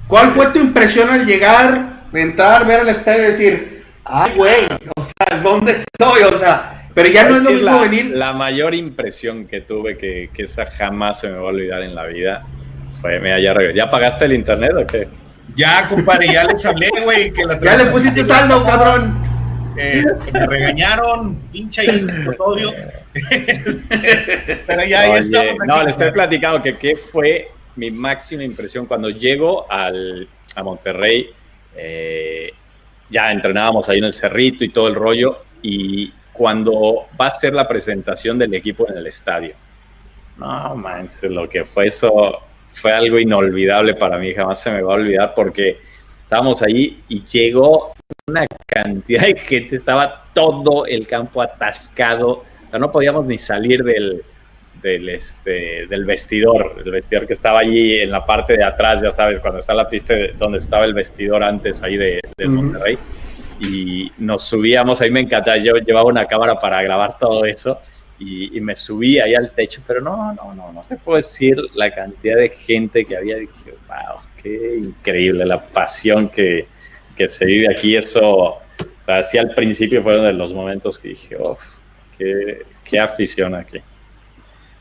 E: ¿Cuál fue tu impresión al llegar, entrar, ver al estadio y decir, ay, güey, o sea, ¿dónde estoy? O sea, pero ya no es lo mismo
C: la,
E: venir.
C: La mayor impresión que tuve, que, que, esa jamás se me va a olvidar en la vida, fue, mira, ya, ¿ya pagaste el internet o qué?
B: Ya, compadre, ya les hablé, güey. Que la
E: ya le pusiste saldo, cabrón.
B: Eh, me regañaron, pinche ahí ese episodio. Este, pero ya, Oye, ya estamos. Aquí,
C: no, le estoy platicando que qué fue mi máxima impresión cuando llego al, a Monterrey. Eh, ya entrenábamos ahí en el cerrito y todo el rollo. Y cuando va a ser la presentación del equipo en el estadio. No manches, lo que fue eso fue algo inolvidable para mí, jamás se me va a olvidar porque estábamos ahí y llegó una cantidad de gente, estaba todo el campo atascado, o sea, no podíamos ni salir del, del, este, del vestidor, el vestidor que estaba allí en la parte de atrás, ya sabes, cuando está la pista donde estaba el vestidor antes ahí de, del Monterrey. Y nos subíamos, ahí me encantaba, yo llevaba una cámara para grabar todo eso y, me subí ahí al techo, pero no, no, no, no te puedo decir la cantidad de gente que había. Dije, wow, qué increíble la pasión que, que se vive aquí. Eso, o sea, sí al principio fueron de los momentos que dije, uff, qué, qué afición aquí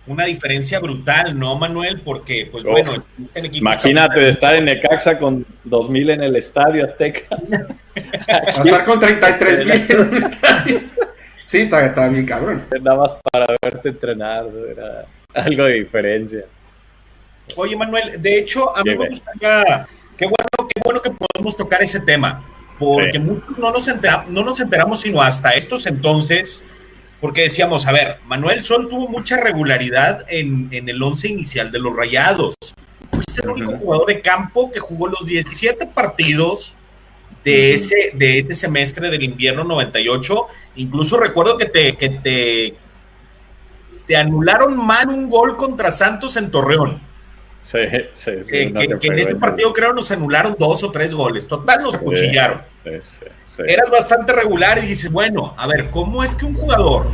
B: una diferencia brutal, ¿no, Manuel? Porque, pues bueno,
C: imagínate de estar en Necaxa con 2.000 en el estadio Azteca.
E: estar con 33.000 en el estadio. Sí, está, bien cabrón.
C: Nada más para verte entrenar, era algo de diferencia.
B: Oye, Manuel, de hecho, a mí me gustaría, qué bueno, qué bueno que podemos tocar ese tema, porque muchos no nos, no nos enteramos sino hasta estos entonces, porque decíamos, a ver, Manuel Sol tuvo mucha regularidad en, en el once inicial de los Rayados. Fuiste el único jugador de campo que jugó los 17 partidos de ese, de ese semestre del invierno 98. Incluso recuerdo que te, que te, te anularon mal un gol contra Santos en Torreón.
C: Sí, sí, sí.
B: Eh, que, en ese partido creo nos anularon dos o tres goles. Total, nos cuchillaron. Eras bastante regular y dices, bueno, a ver, ¿cómo es que un jugador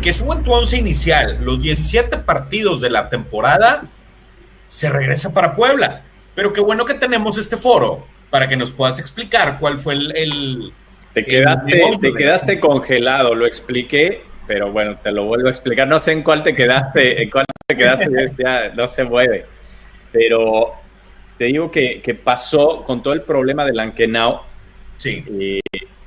B: que sube en tu once inicial los 17 partidos de la temporada se regresa para Puebla? Pero qué bueno que tenemos este foro para que nos puedas explicar cuál fue el...
C: te quedaste, te quedaste congelado, lo expliqué, pero bueno, te lo vuelvo a explicar. No sé en cuál te quedaste, en cuál te quedaste, ya no se mueve. Pero te digo que, que pasó con todo el problema del Ankenao.
B: Sí.
C: Eh,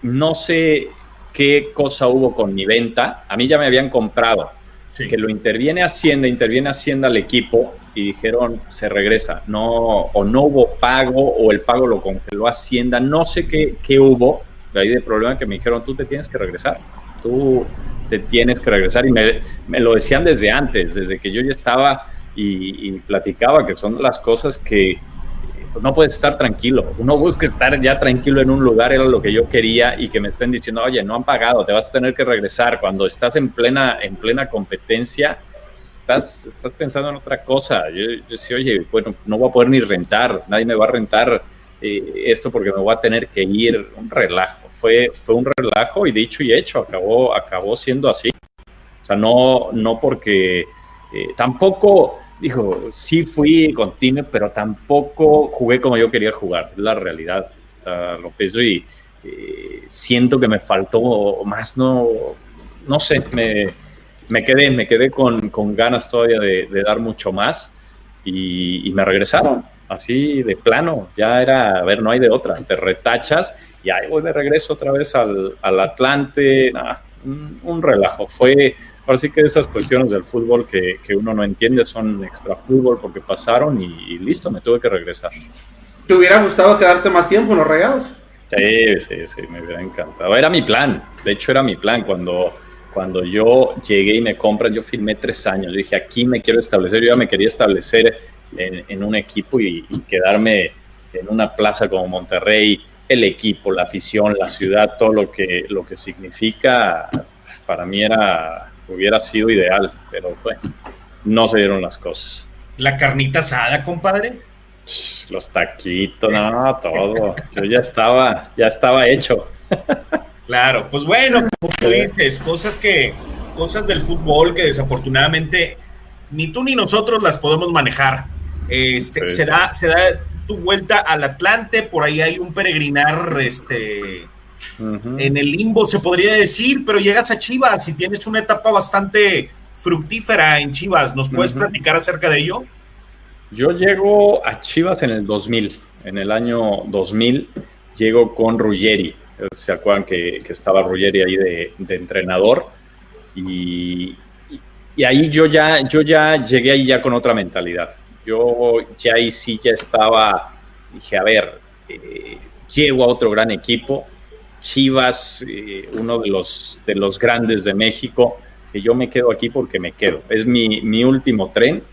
C: no sé qué cosa hubo con mi venta. A mí ya me habían comprado. Que lo interviene Hacienda, interviene Hacienda al equipo y dijeron se regresa. No, o no hubo pago o el pago lo congeló Hacienda. No sé qué, qué hubo. De ahí de problema que me dijeron tú te tienes que regresar. Tú te tienes que regresar. Y me, me lo decían desde antes, desde que yo ya estaba y, platicaba que son las cosas que no puedes estar tranquilo. Uno busca estar ya tranquilo en un lugar, era lo que yo quería, y que me estén diciendo, oye, no han pagado, te vas a tener que regresar. Cuando estás en plena, en plena competencia, estás, estás pensando en otra cosa. Yo, yo decía, oye, bueno, no voy a poder ni rentar, nadie me va a rentar eh, esto porque me voy a tener que ir. Un relajo. Fue, fue un relajo y dicho y hecho, acabó, acabó siendo así. O sea, no, no porque eh, tampoco, dijo, sí fui continuo, pero tampoco jugué como yo quería jugar, la realidad. lo pienso y eh, siento que me faltó más, no, no sé, me, me quedé, me quedé con, con ganas todavía de, de, dar mucho más y, y, me regresaron, así de plano, ya era, a ver, no hay de otra, te retachas y ahí voy de regreso otra vez al, al Atlante, un, un, relajo, fue, ahora sí que esas cuestiones del fútbol que, que uno no entiende son extra fútbol porque pasaron y, y, listo, me tuve que regresar.
E: ¿Te hubiera gustado quedarte más tiempo en los regados?
C: Sí, sí, sí, me hubiera encantado. Era mi plan, de hecho era mi plan cuando cuando yo llegué y me compran, yo firmé tres años. Yo dije, aquí me quiero establecer. Yo ya me quería establecer en, en un equipo y, y, quedarme en una plaza como Monterrey, el equipo, la afición, la ciudad, todo lo que, lo que significa, para mí era, hubiera sido ideal, pero bueno, no se dieron las cosas.
B: ¿La carnita asada, compadre?
C: Los taquitos, no, todo. Yo ya estaba, ya estaba hecho.
B: Claro, pues bueno, como tú dices, cosas que, cosas del fútbol que desafortunadamente ni tú ni nosotros las podemos manejar. Este, sí. se, da, se da tu vuelta al Atlante, por ahí hay un peregrinar este, uh -huh. en el limbo, se podría decir, pero llegas a Chivas y tienes una etapa bastante fructífera en Chivas. ¿Nos puedes uh -huh. platicar acerca de ello?
C: Yo llego a Chivas en el 2000, en el año 2000, llego con Ruggeri se acuerdan que, que estaba Ruggeri ahí de, de entrenador y, y, ahí yo ya, yo ya llegué ahí ya con otra mentalidad. Yo ya ahí sí ya estaba, dije, a ver, eh, llego a otro gran equipo, Chivas, eh, uno de los, de los grandes de México, que yo me quedo aquí porque me quedo. Es mi, mi último tren,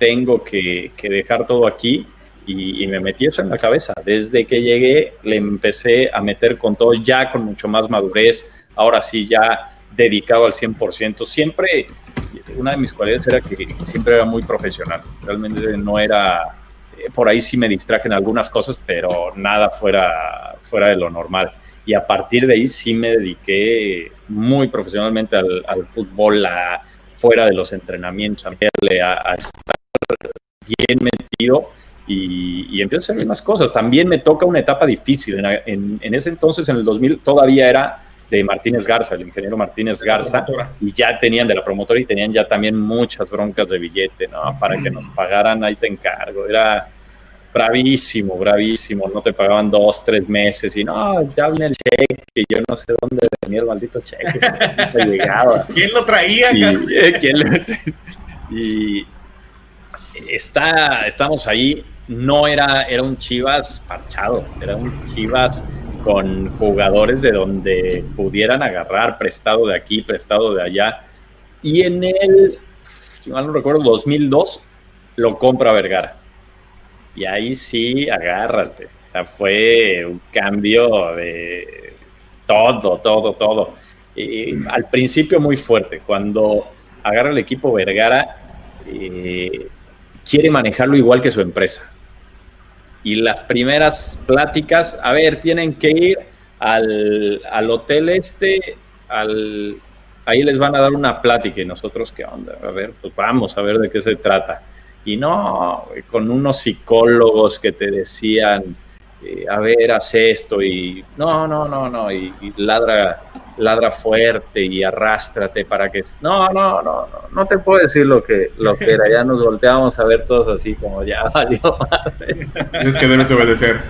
C: tengo que, que dejar todo aquí y, me metí eso en la cabeza. Desde que llegué le empecé a meter con todo, ya con mucho más madurez, ahora sí ya dedicado al 100%. Siempre, una de mis cualidades era que siempre era muy profesional, realmente no era, eh, por ahí sí me distraje en algunas cosas, pero nada fuera, fuera de lo normal. Y a partir de ahí sí me dediqué muy profesionalmente al, al fútbol, a, fuera de los entrenamientos, a, a, estar bien metido y, y, empiezo a hacer más cosas. También me toca una etapa difícil. En, en, en, ese entonces, en el 2000, todavía era de Martínez Garza, el ingeniero Martínez Garza, y ya tenían de la promotora y tenían ya también muchas broncas de billete, ¿no? Para que nos pagaran, ahí te encargo. Era bravísimo, bravísimo. No te pagaban dos, tres meses y no, ya viene el cheque, y yo no sé dónde venía el maldito cheque. No llegaba.
B: ¿Quién lo traía?
C: Y, eh, ¿quién lo... y está, estamos ahí. No era, era un Chivas parchado, era un Chivas con jugadores de donde pudieran agarrar, prestado de aquí, prestado de allá. Y en el, si mal no recuerdo, 2002, lo compra Vergara. Y ahí sí, agárrate. O sea, fue un cambio de todo, todo, todo. Y al principio muy fuerte. Cuando agarra el equipo Vergara, eh, quiere manejarlo igual que su empresa y las primeras pláticas, a ver, tienen que ir al, al hotel este, al, ahí les van a dar una plática y nosotros, ¿qué onda? A ver, pues vamos a ver de qué se trata. Y no, con unos psicólogos que te decían, eh, a ver, haz esto y no, no, no, no, y, y, ladra, ladra fuerte y arrástrate para que... No, no, no, no, no te puedo decir lo que, lo que era, ya nos volteamos a ver todos así como ya valió madre.
E: Es que debes obedecer,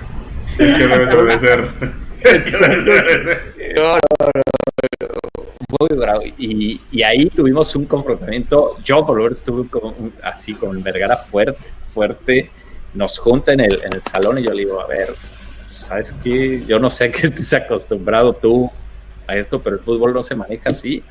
E: es que debes obedecer. Es que debes obedecer.
C: No, no, no, muy bravo. Y, y, ahí tuvimos un confrontamiento. Yo, por lo menos, estuve con, así con Vergara fuerte, fuerte nos junta en el, en el salón y yo le digo, a ver, ¿sabes qué? Yo no sé que estés acostumbrado tú a esto, pero el fútbol no se maneja así.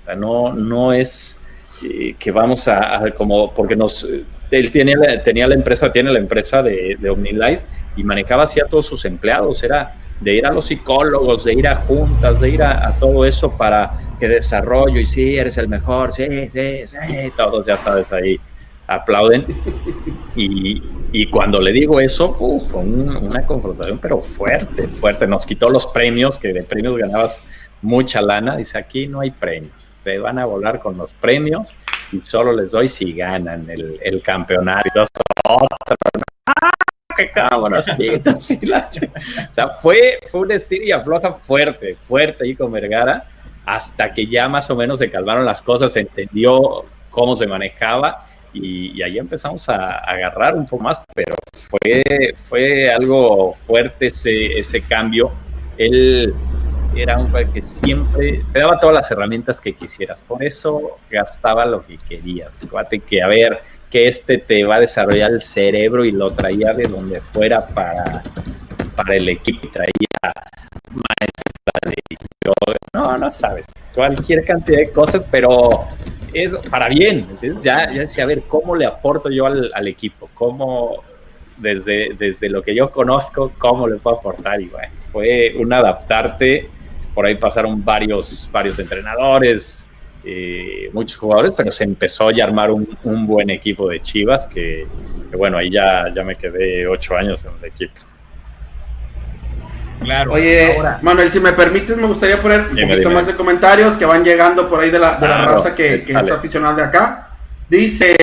C: O sea, no, no es eh, que vamos a, a, como, porque nos, él tiene, tenía la empresa, tiene la empresa de, de OmniLife y manejaba así a todos sus empleados, era de ir a los psicólogos, de ir a juntas, de ir a, a todo eso para que desarrollo y sí, eres el mejor, sí, sí, sí, todos ya sabes ahí aplauden. Y, y, cuando le digo eso, uh, fue un, una confrontación, pero fuerte, fuerte. Nos quitó los premios, que de premios ganabas mucha lana. Dice, aquí no hay premios. Se van a volar con los premios y solo les doy si ganan el, el campeonato. Y todo otro, ¡Ah, qué cabras! o sea, fue, fue un estilo y afloja fuerte, fuerte ahí con Vergara, hasta que ya más o menos se calmaron las cosas, se entendió cómo se manejaba y, y, ahí empezamos a, a, agarrar un poco más, pero fue, fue algo fuerte ese, ese cambio. Él era un que siempre te daba todas las herramientas que quisieras, por eso gastaba lo que querías. Fíjate que a ver, que este te va a desarrollar el cerebro y lo traía de donde fuera para, para el equipo, traía maestra no, no sabes, cualquier cantidad de cosas, pero es para bien, ¿entiendes? Ya, ya decía, a ver, ¿cómo le aporto yo al, al, equipo? ¿Cómo, desde, desde lo que yo conozco, cómo le puedo aportar? Y bueno, fue un adaptarte, por ahí pasaron varios, varios entrenadores, eh, muchos jugadores, pero se empezó ya a armar un, un buen equipo de Chivas, que, que, bueno, ahí ya, ya me quedé ocho años en el equipo.
E: Claro. Oye, ahora. Manuel, si me permites, me gustaría poner un dime, poquito dime. más de comentarios que van llegando por ahí de la, de la raza que, que es aficionada de acá. Dice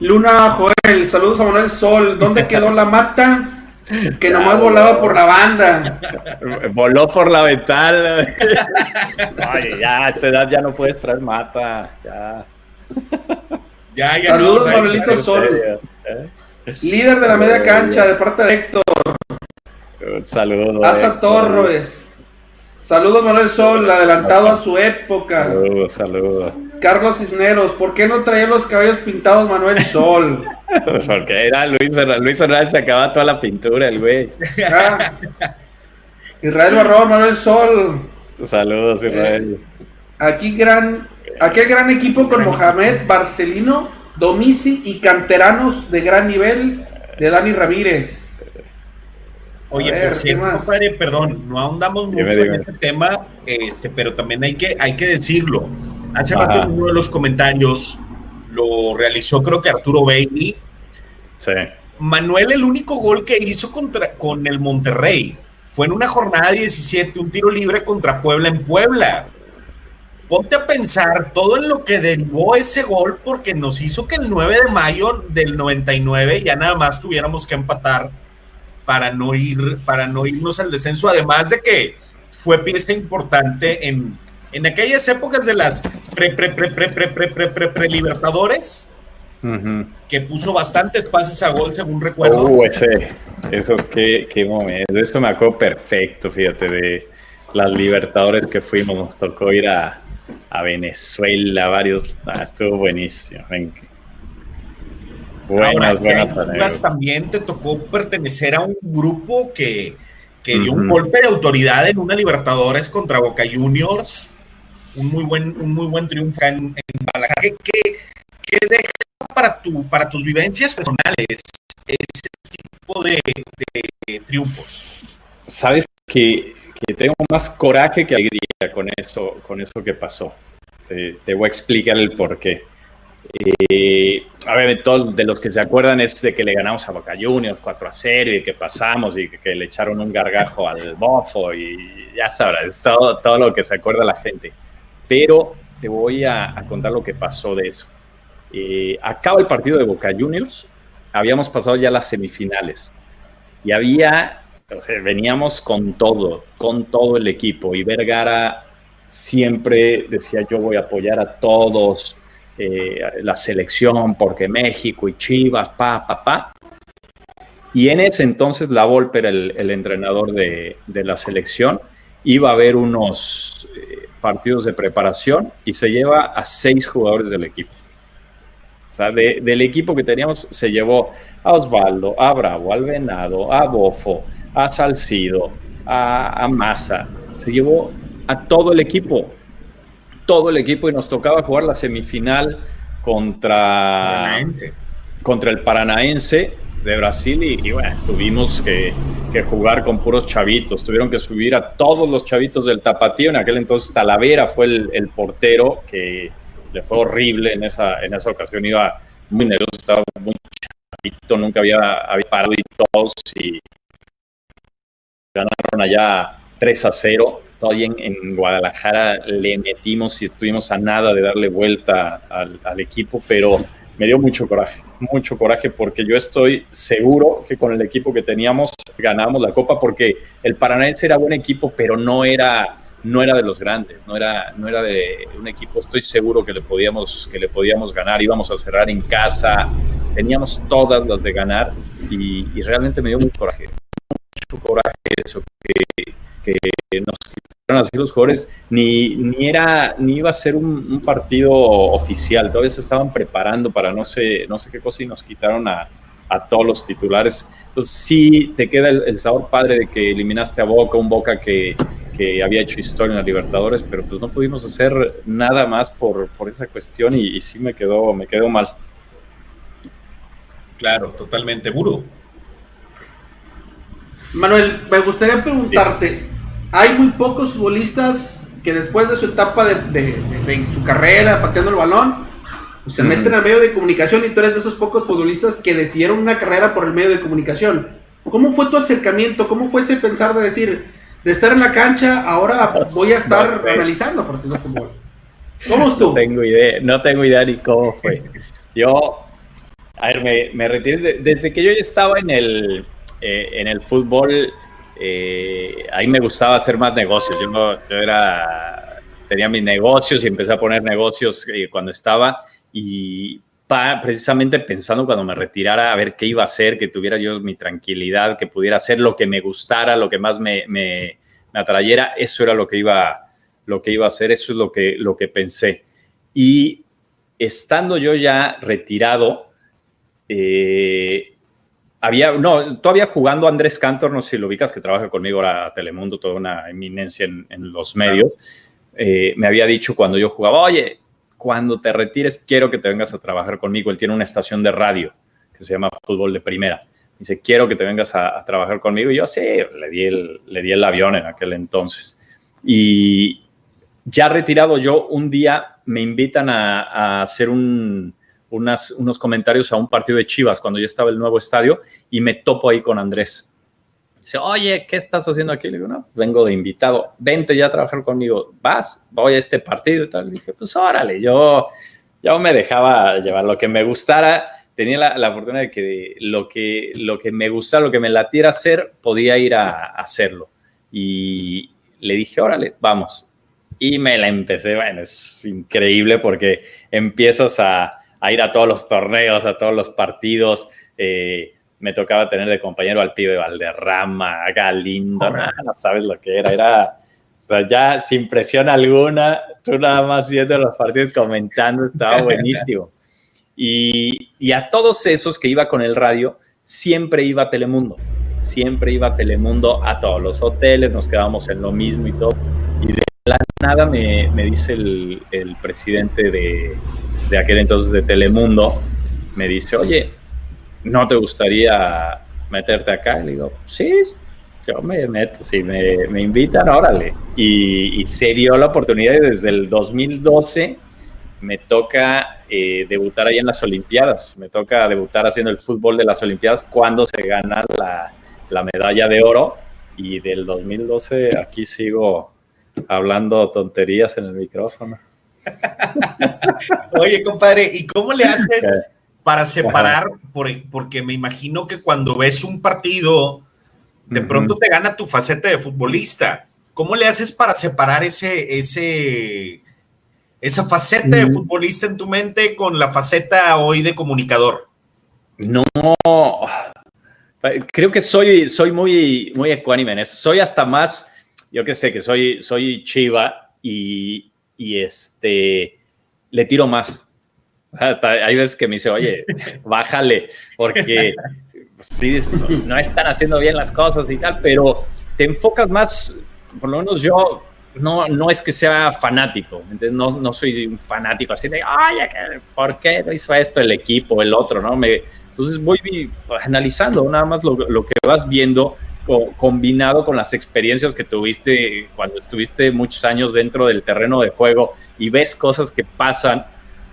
E: Luna Joel, saludos a Manuel Sol. ¿Dónde quedó la mata? Que claro. nomás volaba por la banda.
C: Voló por la ventana. Oye, ya, a esta edad ya no puedes traer mata. Ya.
B: Ya, ya
E: Saludos, no, Manuelito Sol. ¿Eh? Líder de la media cancha de parte de Héctor.
C: Un saludo.
E: Asa Torres. Saludos Manuel Sol, adelantado a su época.
C: Saludos, saludos.
E: Carlos Cisneros, ¿por qué no traía los cabellos pintados Manuel Sol?
C: Porque era Luis, Luis Hernández se acababa toda la pintura, el güey. Ah.
E: Israel Barrón, Manuel Sol.
C: Saludos, Israel.
E: Aquí gran, aquel gran equipo con Mohamed, Barcelino, Domisi y canteranos de gran nivel de Dani Ramírez.
B: Oye,
E: ver,
B: por cierto, compadre, perdón, no ahondamos
C: Dime,
B: mucho
C: dime.
B: en ese tema, este, pero también hay que, hay que decirlo. Hace
C: Ajá.
B: rato en uno de los comentarios lo realizó, creo que Arturo Bailey.
C: Sí.
B: Manuel, el único gol que hizo contra, con el Monterrey fue en una jornada 17, un tiro libre contra Puebla en Puebla. Ponte a pensar todo en lo que derivó ese gol, porque nos hizo que el 9 de mayo del 99 ya nada más tuviéramos que empatar para no ir, para no irnos al descenso, además de que fue pieza importante en, en aquellas épocas de las pre, pre, pre, pre, pre, pre, pre, pre, pre Libertadores, que puso bastantes pases a gol, según recuerdo.
C: Uh, ese, esos qué, qué momento. Eso me acuerdo perfecto, fíjate, de las Libertadores que fuimos. Nos tocó ir a, a Venezuela, varios. ah, estuvo buenísimo. Buenas,
B: Ahora,
C: buenas
B: también te tocó pertenecer a un grupo que, que dio un golpe de autoridad en una Libertadores contra Boca Juniors. Un muy buen, un muy buen triunfo en, en Guadalajara. ¿Qué, qué- qué deja para, tu, para tus vivencias personales ese tipo de, de triunfos?
C: Sabes que, que tengo más coraje que alegría con eso, con eso que pasó. Te, te voy a explicar el por qué. Eh, a ver, todos de los que se acuerdan es de que le ganamos a Boca Juniors 4 a 0 y que pasamos y que, que le echaron un gargajo al bofo y ya sabrás, todo, todo lo que se acuerda la gente. Pero te voy a, contar lo que pasó de eso. Eh, acaba el partido de Boca Juniors, habíamos pasado ya las semifinales y había, o sea, veníamos con todo, con todo el equipo y Vergara siempre decía yo voy a apoyar a todos, eh, la selección porque México y Chivas, pa, pa, pa. Y en ese entonces la Volpe era el, entrenador de, de, la selección, iba a haber unos eh, partidos de preparación y se lleva a seis jugadores del equipo. O sea, de, del equipo que teníamos se llevó a Osvaldo, a Bravo, al Venado, a Bofo, a Salcido, a, a Massa. Se llevó a todo el equipo. Todo el equipo y nos tocaba jugar la semifinal contra,
B: Paranaense.
C: contra el Paranaense de Brasil y, y bueno, tuvimos que, jugar con puros chavitos. Tuvieron que subir a todos los chavitos del tapatío. En aquel entonces Talavera fue el, portero que le fue horrible en esa, en esa ocasión. Iba muy nervioso, estaba muy chavito, nunca había, había parado y todos y ganaron allá 3 a 0. Todavía en, en, Guadalajara le metimos y estuvimos a nada de darle vuelta al, equipo, pero me dio mucho coraje, mucho coraje porque yo estoy seguro que con el equipo que teníamos ganamos la copa porque el Paranaense era buen equipo, pero no era no era de los grandes, no era, no era de un equipo, estoy seguro que le, podíamos, que le podíamos ganar, íbamos a cerrar en casa, teníamos todas las de ganar y, y realmente me dio mucho coraje, mucho coraje eso, que, que nos así los jugadores, ni, ni, era, ni iba a ser un, un, partido oficial, todavía se estaban preparando para no sé, no sé qué cosa y nos quitaron a, a todos los titulares. Entonces sí te queda el, el, sabor padre de que eliminaste a Boca, un Boca que, que había hecho historia en la Libertadores, pero pues no pudimos hacer nada más por, por esa cuestión y, y, sí me quedó, me quedó mal.
B: Claro, totalmente, Buro.
E: Manuel, me gustaría preguntarte, sí. Hay muy pocos futbolistas que después de su etapa de, de, de, de su carrera, pateando el balón, pues se mm. meten al medio de comunicación y tú eres de esos pocos futbolistas que decidieron una carrera por el medio de comunicación. ¿Cómo fue tu acercamiento? ¿Cómo fue ese pensar de decir, de estar en la cancha, ahora voy a estar no analizando partidos de fútbol? ¿Cómo estuvo?
C: No tengo idea, no tengo idea ni cómo fue. Yo, a ver, me, me retiré, desde que yo ya estaba en el, eh, en el fútbol, eh, ahí me gustaba hacer más negocios. Yo, yo era, tenía mis negocios y empecé a poner negocios eh, cuando estaba y pa, precisamente pensando cuando me retirara a ver qué iba a hacer, que tuviera yo mi tranquilidad, que pudiera hacer lo que me gustara, lo que más me, me, me atrayera, eso era lo que iba, lo que iba a hacer, eso es lo que, lo que pensé. Y estando yo ya retirado, eh, había, no, todavía jugando Andrés Cantor, no sé si lo ubicas, que trabaja conmigo ahora a Telemundo, toda una eminencia en, en los medios, eh, me había dicho cuando yo jugaba, oye, cuando te retires quiero que te vengas a trabajar conmigo. Él tiene una estación de radio que se llama Fútbol de Primera. Dice, quiero que te vengas a, a trabajar conmigo. Y yo, sí, le di, el, le di el avión en aquel entonces. Y ya retirado yo, un día me invitan a, a hacer un, unas, unos comentarios a un partido de Chivas cuando ya estaba el nuevo estadio y me topo ahí con Andrés. Dice, oye, ¿qué estás haciendo aquí? Le digo, no, vengo de invitado, vente ya a trabajar conmigo, vas, voy a este partido y tal. Le dije, pues órale, yo, yo me dejaba llevar lo que me gustara, tenía la, la fortuna de que lo, que lo que me gustara, lo que me latiera hacer, podía ir a, a hacerlo. Y le dije, órale, vamos. Y me la empecé, bueno, es increíble porque empiezas a, a ir a todos los torneos, a todos los partidos. Eh, me tocaba tener de compañero al pibe Valderrama, a Galindo, no sabes lo que era, era, o sea, ya sin presión alguna, tú nada más viendo los partidos comentando, estaba buenísimo. Y, y, a todos esos que iba con el radio, siempre iba a Telemundo, siempre iba a Telemundo a todos los hoteles, nos quedábamos en lo mismo y todo. Y de la nada me, me dice el, el presidente de, de aquel entonces de Telemundo, me dice, oye, ¿no te gustaría meterte acá? Y le digo, sí, yo me meto, si me, me invitan, órale. Y, y, se dio la oportunidad y desde el 2012 me toca eh, debutar ahí en las Olimpiadas, me toca debutar haciendo el fútbol de las Olimpiadas cuando se gana la, la medalla de oro y del 2012 aquí sigo hablando tonterías en el micrófono.
B: Oye, compadre, ¿y cómo le haces para separar? porque me imagino que cuando ves un partido, de pronto te gana tu faceta de futbolista. ¿Cómo le haces para separar ese, ese, esa faceta de futbolista en tu mente con la faceta hoy de comunicador?
C: No, creo que soy, soy muy, muy ecuánime en eso. Soy hasta más, yo que sé, que soy, soy chiva y, y este, le tiro más. Hasta hay veces que me dice, oye, bájale, porque sí, no están haciendo bien las cosas y tal, pero te enfocas más, por lo menos yo, no, no es que sea fanático, entonces no, no soy un fanático así de, ay, ¿por qué hizo esto el equipo, el otro? ¿no? Me, entonces voy analizando nada más lo, lo que vas viendo co combinado con las experiencias que tuviste cuando estuviste muchos años dentro del terreno de juego y ves cosas que pasan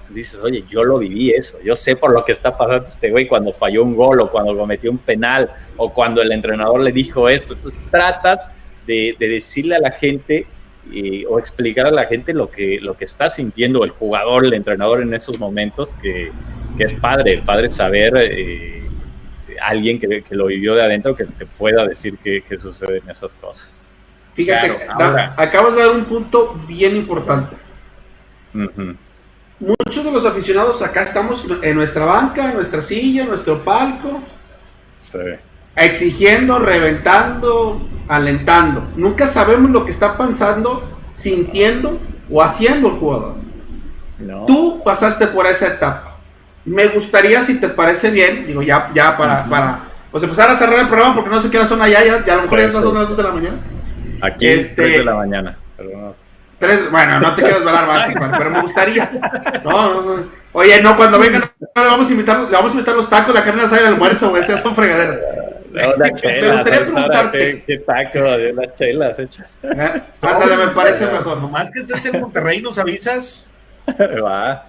C: dices, oye, yo lo viví eso, yo sé por lo que está pasando este güey cuando falló un gol o cuando cometió un penal o cuando el entrenador le dijo esto. Entonces tratas de, de decirle a la gente eh, o explicar a la gente lo que, lo que está sintiendo el jugador, el entrenador en esos momentos, que, que es padre, el padre saber, eh, alguien que, que, lo vivió de adentro, que te pueda decir qué suceden esas cosas.
E: Fíjate, claro, da, acabas de dar un punto bien importante. Uh -huh muchos de los aficionados acá estamos en nuestra banca, en nuestra silla, en nuestro palco,
C: sí.
E: exigiendo, reventando, alentando. Nunca sabemos lo que está pensando, sintiendo o haciendo el jugador. No. Tú pasaste por esa etapa. Me gustaría, si te parece bien, digo, ya, ya para, uh -huh. para pues empezar a cerrar el programa porque no sé qué hora son allá, ya, ya a lo mejor ya son las 2 de la mañana.
C: Aquí este, 3 de la mañana, perdón.
E: Tres, bueno, no te quieras velar más, pero me gustaría. No, no, no. Oye, no, cuando vengan, le vamos a invitar, le vamos a invitar los tacos, la carne asada y el almuerzo, güey, esas son fregaderas.
C: Una chela,
E: me gustaría preguntarte.
C: ¿Qué, taco de unas chelas hecha?
E: Ándale, me parece mejor.
B: Nomás que estés en Monterrey, nos avisas.
C: Va.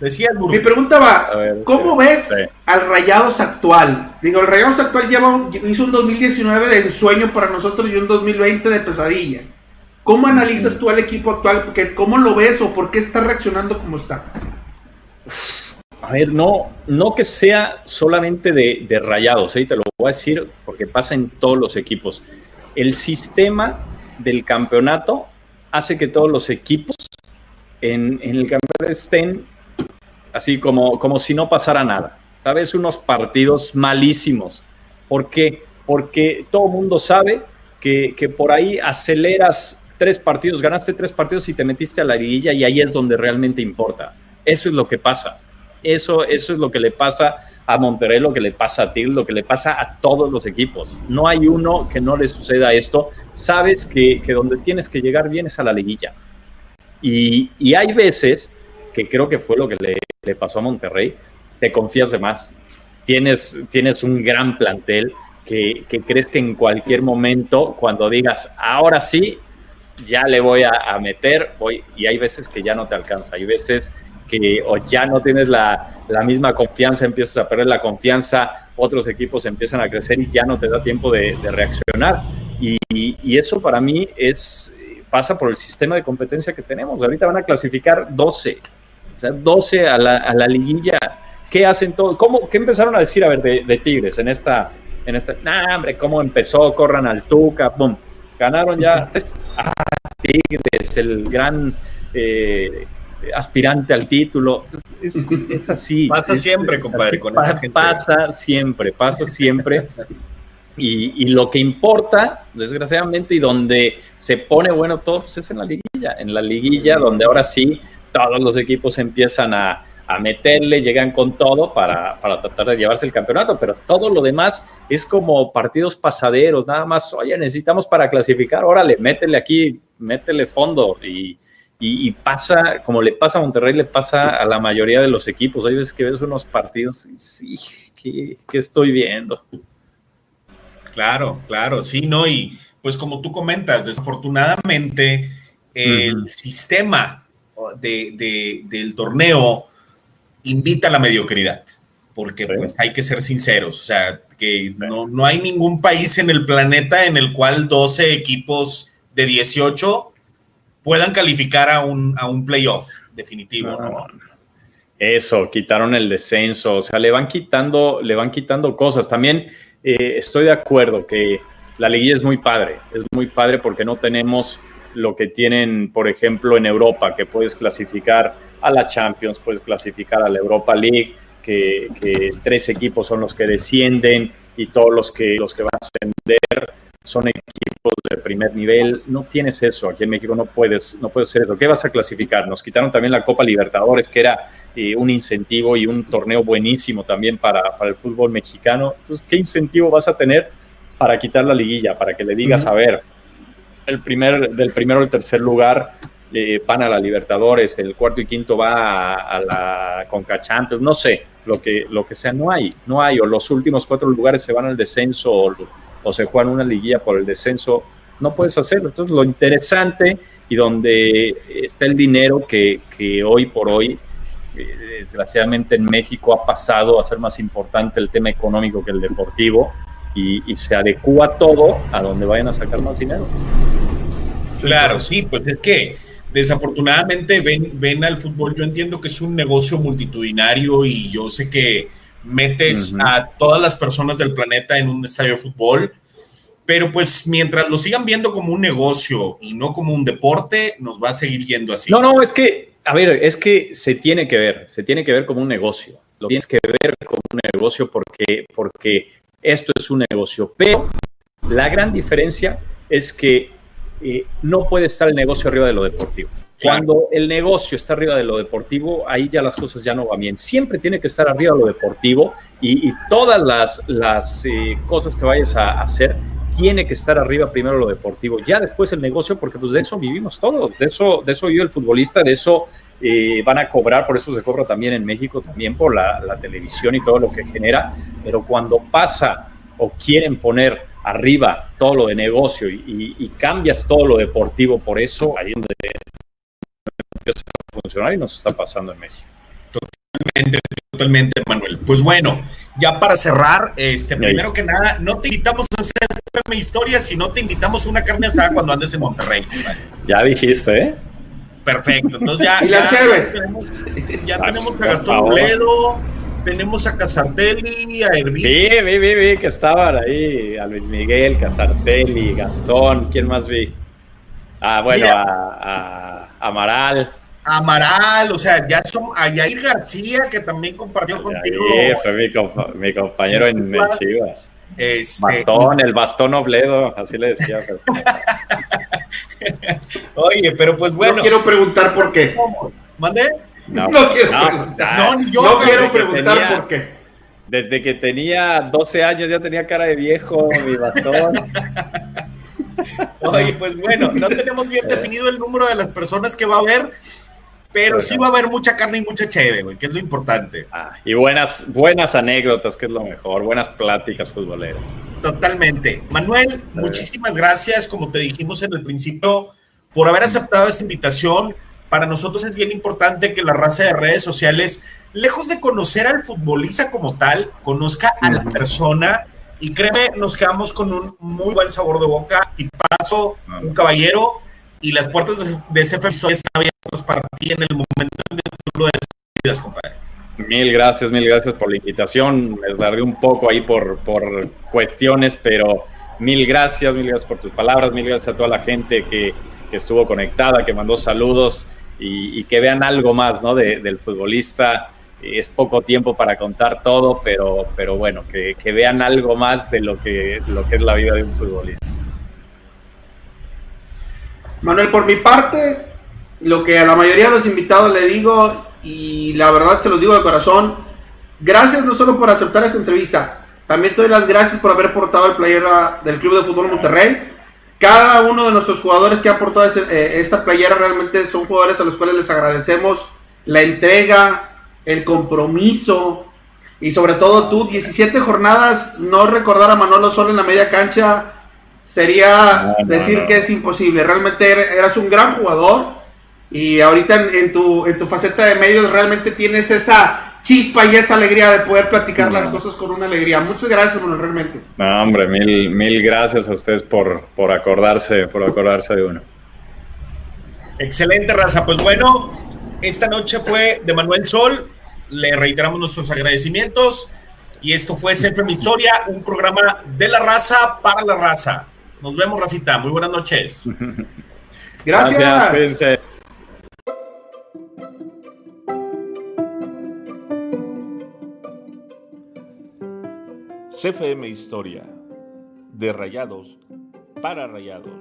B: Decía el
E: Mi pregunta va, ver, ¿cómo sí, ves sí. al Rayados actual? Digo, el Rayados actual lleva, hizo un 2019 de ensueño para nosotros y un 2020 de pesadilla. ¿Cómo analizas tú al equipo actual? Porque, ¿Cómo lo ves o por qué está reaccionando como está?
C: A ver, no, no que sea solamente de, de rayados, ¿eh? te lo voy a decir porque pasa en todos los equipos. El sistema del campeonato hace que todos los equipos en, en el campeonato estén así como, como si no pasara nada. ¿Sabes? Unos partidos malísimos. ¿Por qué? Porque todo mundo sabe que, que por ahí aceleras tres partidos, ganaste tres partidos y te metiste a la liguilla y ahí es donde realmente importa. Eso es lo que pasa. Eso, eso es lo que le pasa a Monterrey, lo que le pasa a Tigres, lo que le pasa a todos los equipos. No hay uno que no le suceda esto. Sabes que, que donde tienes que llegar bien es a la liguilla. Y, y hay veces que creo que fue lo que le, le, pasó a Monterrey, te confías de más. Tienes, tienes un gran plantel que, que, crees que en cualquier momento, cuando digas, ahora sí, ya le voy a, a meter, voy, y hay veces que ya no te alcanza, hay veces que o ya no tienes la, la, misma confianza, empiezas a perder la confianza, otros equipos empiezan a crecer y ya no te da tiempo de, de reaccionar. Y, y, eso para mí es, pasa por el sistema de competencia que tenemos. Ahorita van a clasificar 12, o sea, 12 a la, a la liguilla. ¿Qué hacen todos? ¿Cómo, ¿Qué empezaron a decir, a ver, de, de Tigres en esta, en esta, nah, hombre, cómo empezó, corran al Tuca, boom, ganaron ya, ah, Tigres, el gran eh, aspirante al título. Es, es, es así.
B: Pasa
C: es,
B: siempre, compadre. Con
C: pasa, gente. pasa siempre, pasa siempre. Y, y, lo que importa, desgraciadamente, y donde se pone bueno todo, pues es en la liguilla. En la liguilla, donde ahora sí todos los equipos empiezan a, a meterle, llegan con todo para, para, tratar de llevarse el campeonato, pero todo lo demás es como partidos pasaderos, nada más, oye, necesitamos para clasificar, órale, métele aquí, métele fondo y, y, y, pasa, como le pasa a Monterrey, le pasa a la mayoría de los equipos. Hay veces que ves unos partidos y sí, ¿qué, qué estoy viendo?
B: Claro, claro, sí, ¿no? Y pues como tú comentas, desafortunadamente el uh -huh. sistema de, de, del torneo invita a la mediocridad, porque ¿Sí? pues hay que ser sinceros, o sea, que no, no hay ningún país en el planeta en el cual 12 equipos de 18 puedan calificar a un, a un playoff definitivo, no, ¿no?
C: Eso, quitaron el descenso, o sea, le van quitando, le van quitando cosas. También eh, estoy de acuerdo que la liguilla es muy padre, es muy padre porque no tenemos lo que tienen, por ejemplo, en Europa, que puedes clasificar a la Champions, puedes clasificar a la Europa League, que, que tres equipos son los que descienden y todos los que, los que van a ascender son equipos de primer nivel. No tienes eso. Aquí en México no puedes, no puedes hacer eso. ¿Qué vas a clasificar? Nos quitaron también la Copa Libertadores, que era eh, un incentivo y un torneo buenísimo también para, para, el fútbol mexicano. Entonces, ¿qué incentivo vas a tener para quitar la liguilla? Para que le digas, uh -huh. a ver, el primer, del primero al tercer lugar eh, van a la Libertadores, el cuarto y quinto va a, la Conca Champions, no sé, lo que, lo que sea, no hay, no hay, o los últimos cuatro lugares se van al descenso, o, o se juegan una liguilla por el descenso, no puedes hacerlo. Entonces, lo interesante y donde está el dinero que, que hoy por hoy, eh, desgraciadamente en México ha pasado a ser más importante el tema económico que el deportivo y, y se adecua todo a donde vayan a sacar más dinero.
B: Claro, sí, pues es que desafortunadamente ven, ven al fútbol, yo entiendo que es un negocio multitudinario y yo sé que metes uh -huh. a todas las personas del planeta en un estadio de fútbol, pero pues mientras lo sigan viendo como un negocio y no como un deporte, nos va a seguir yendo así.
C: No, no, es que, a ver, es que se tiene que ver, se tiene que ver como un negocio, lo tienes que ver como un negocio porque, porque esto es un negocio, pero la gran diferencia es que eh, no puede estar el negocio arriba de lo deportivo. Cuando el negocio está arriba de lo deportivo, ahí ya las cosas ya no van bien. Siempre tiene que estar arriba de lo deportivo y, y todas las, las eh, cosas que vayas a hacer tiene que estar arriba primero lo deportivo, ya después el negocio, porque pues de eso vivimos todos, de eso, de eso vive el futbolista, de eso eh, van a cobrar, por eso se cobra también en México, también por la, la televisión y todo lo que genera, pero cuando pasa o quieren poner arriba todo lo de negocio y, y, y, cambias todo lo deportivo por eso, ahí es donde empieza a funcionar y nos está pasando en México.
B: Totalmente, totalmente, Manuel. Pues bueno, ya para cerrar, este, primero que nada, no te invitamos a hacer mi historia, sino te invitamos a una carne asada cuando andes en Monterrey.
C: Ya dijiste, ¿eh?
B: Perfecto, entonces ya, ya, ya, tenemos, ya tenemos a Gastón Bledo, tenemos a Casartelli, a Hervín.
C: Sí, vi, vi, vi que estaban ahí, a Luis Miguel, Casartelli, Gastón, ¿quién más vi? Ah, bueno, a, a, Amaral.
B: Amaral, o sea, ya son a Yair García, que también compartió contigo.
C: Sí, fue mi, compa mi compañero en, en Chivas. Este, bastón, el bastón obledo, así le decía.
B: Oye, pero pues bueno.
E: Yo quiero preguntar por qué.
B: ¿Mande?
E: No, quiero preguntar. No, yo quiero preguntar por qué.
C: Desde que tenía 12 años ya tenía cara de viejo, mi bastón.
B: Oye, pues bueno, no tenemos bien definido el número de las personas que va a haber, pero sí va a haber mucha carne y mucha chévere, güey, que es lo importante.
C: Ah, y buenas, buenas anécdotas, que es lo mejor, buenas pláticas futboleras.
B: Totalmente. Manuel, muchísimas gracias, como te dijimos en el principio, por haber aceptado esta invitación. Para nosotros es bien importante que la raza de redes sociales, lejos de conocer al futbolista como tal, conozca a la persona y créeme, nos quedamos con un muy buen sabor de boca, y paso, un caballero, y las puertas de, ese festival están abiertas para ti en el momento en que tú lo decidas, compadre.
C: Mil gracias, mil gracias por la invitación. Me tardé un poco ahí por, por cuestiones, pero mil gracias, mil gracias por tus palabras, mil gracias a toda la gente que, que estuvo conectada, que mandó saludos y, que vean algo más ¿no? de, del futbolista es poco tiempo para contar todo, pero, pero bueno, que, que, vean algo más de lo que, lo que es la vida de un futbolista.
E: Manuel, por mi parte, lo que a la mayoría de los invitados le digo, y la verdad se los digo de corazón, gracias no solo por aceptar esta entrevista, también doy las gracias por haber portado el playera del Club de Fútbol Monterrey. Cada uno de nuestros jugadores que ha portado eh, esta playera realmente son jugadores a los cuales les agradecemos la entrega, el compromiso y sobre todo tú, 17 jornadas, no recordar a Manolo solo en la media cancha sería decir que es imposible. Realmente eras un gran jugador y ahorita en, tu, en tu faceta de medios realmente tienes esa chispa y esa alegría de poder platicar las cosas con una alegría. Muchas gracias, Manolo, realmente.
C: No, hombre, mil, mil gracias a ustedes por, por acordarse, por acordarse de uno.
B: Excelente, raza. Pues bueno, esta noche fue de Manuel Sol, le reiteramos nuestros agradecimientos. Y esto fue Siempre mi historia, un programa de la raza para la raza. Nos vemos, Racita. Muy buenas noches.
E: Gracias. Gracias
A: CFM Historia. De rayados para rayados.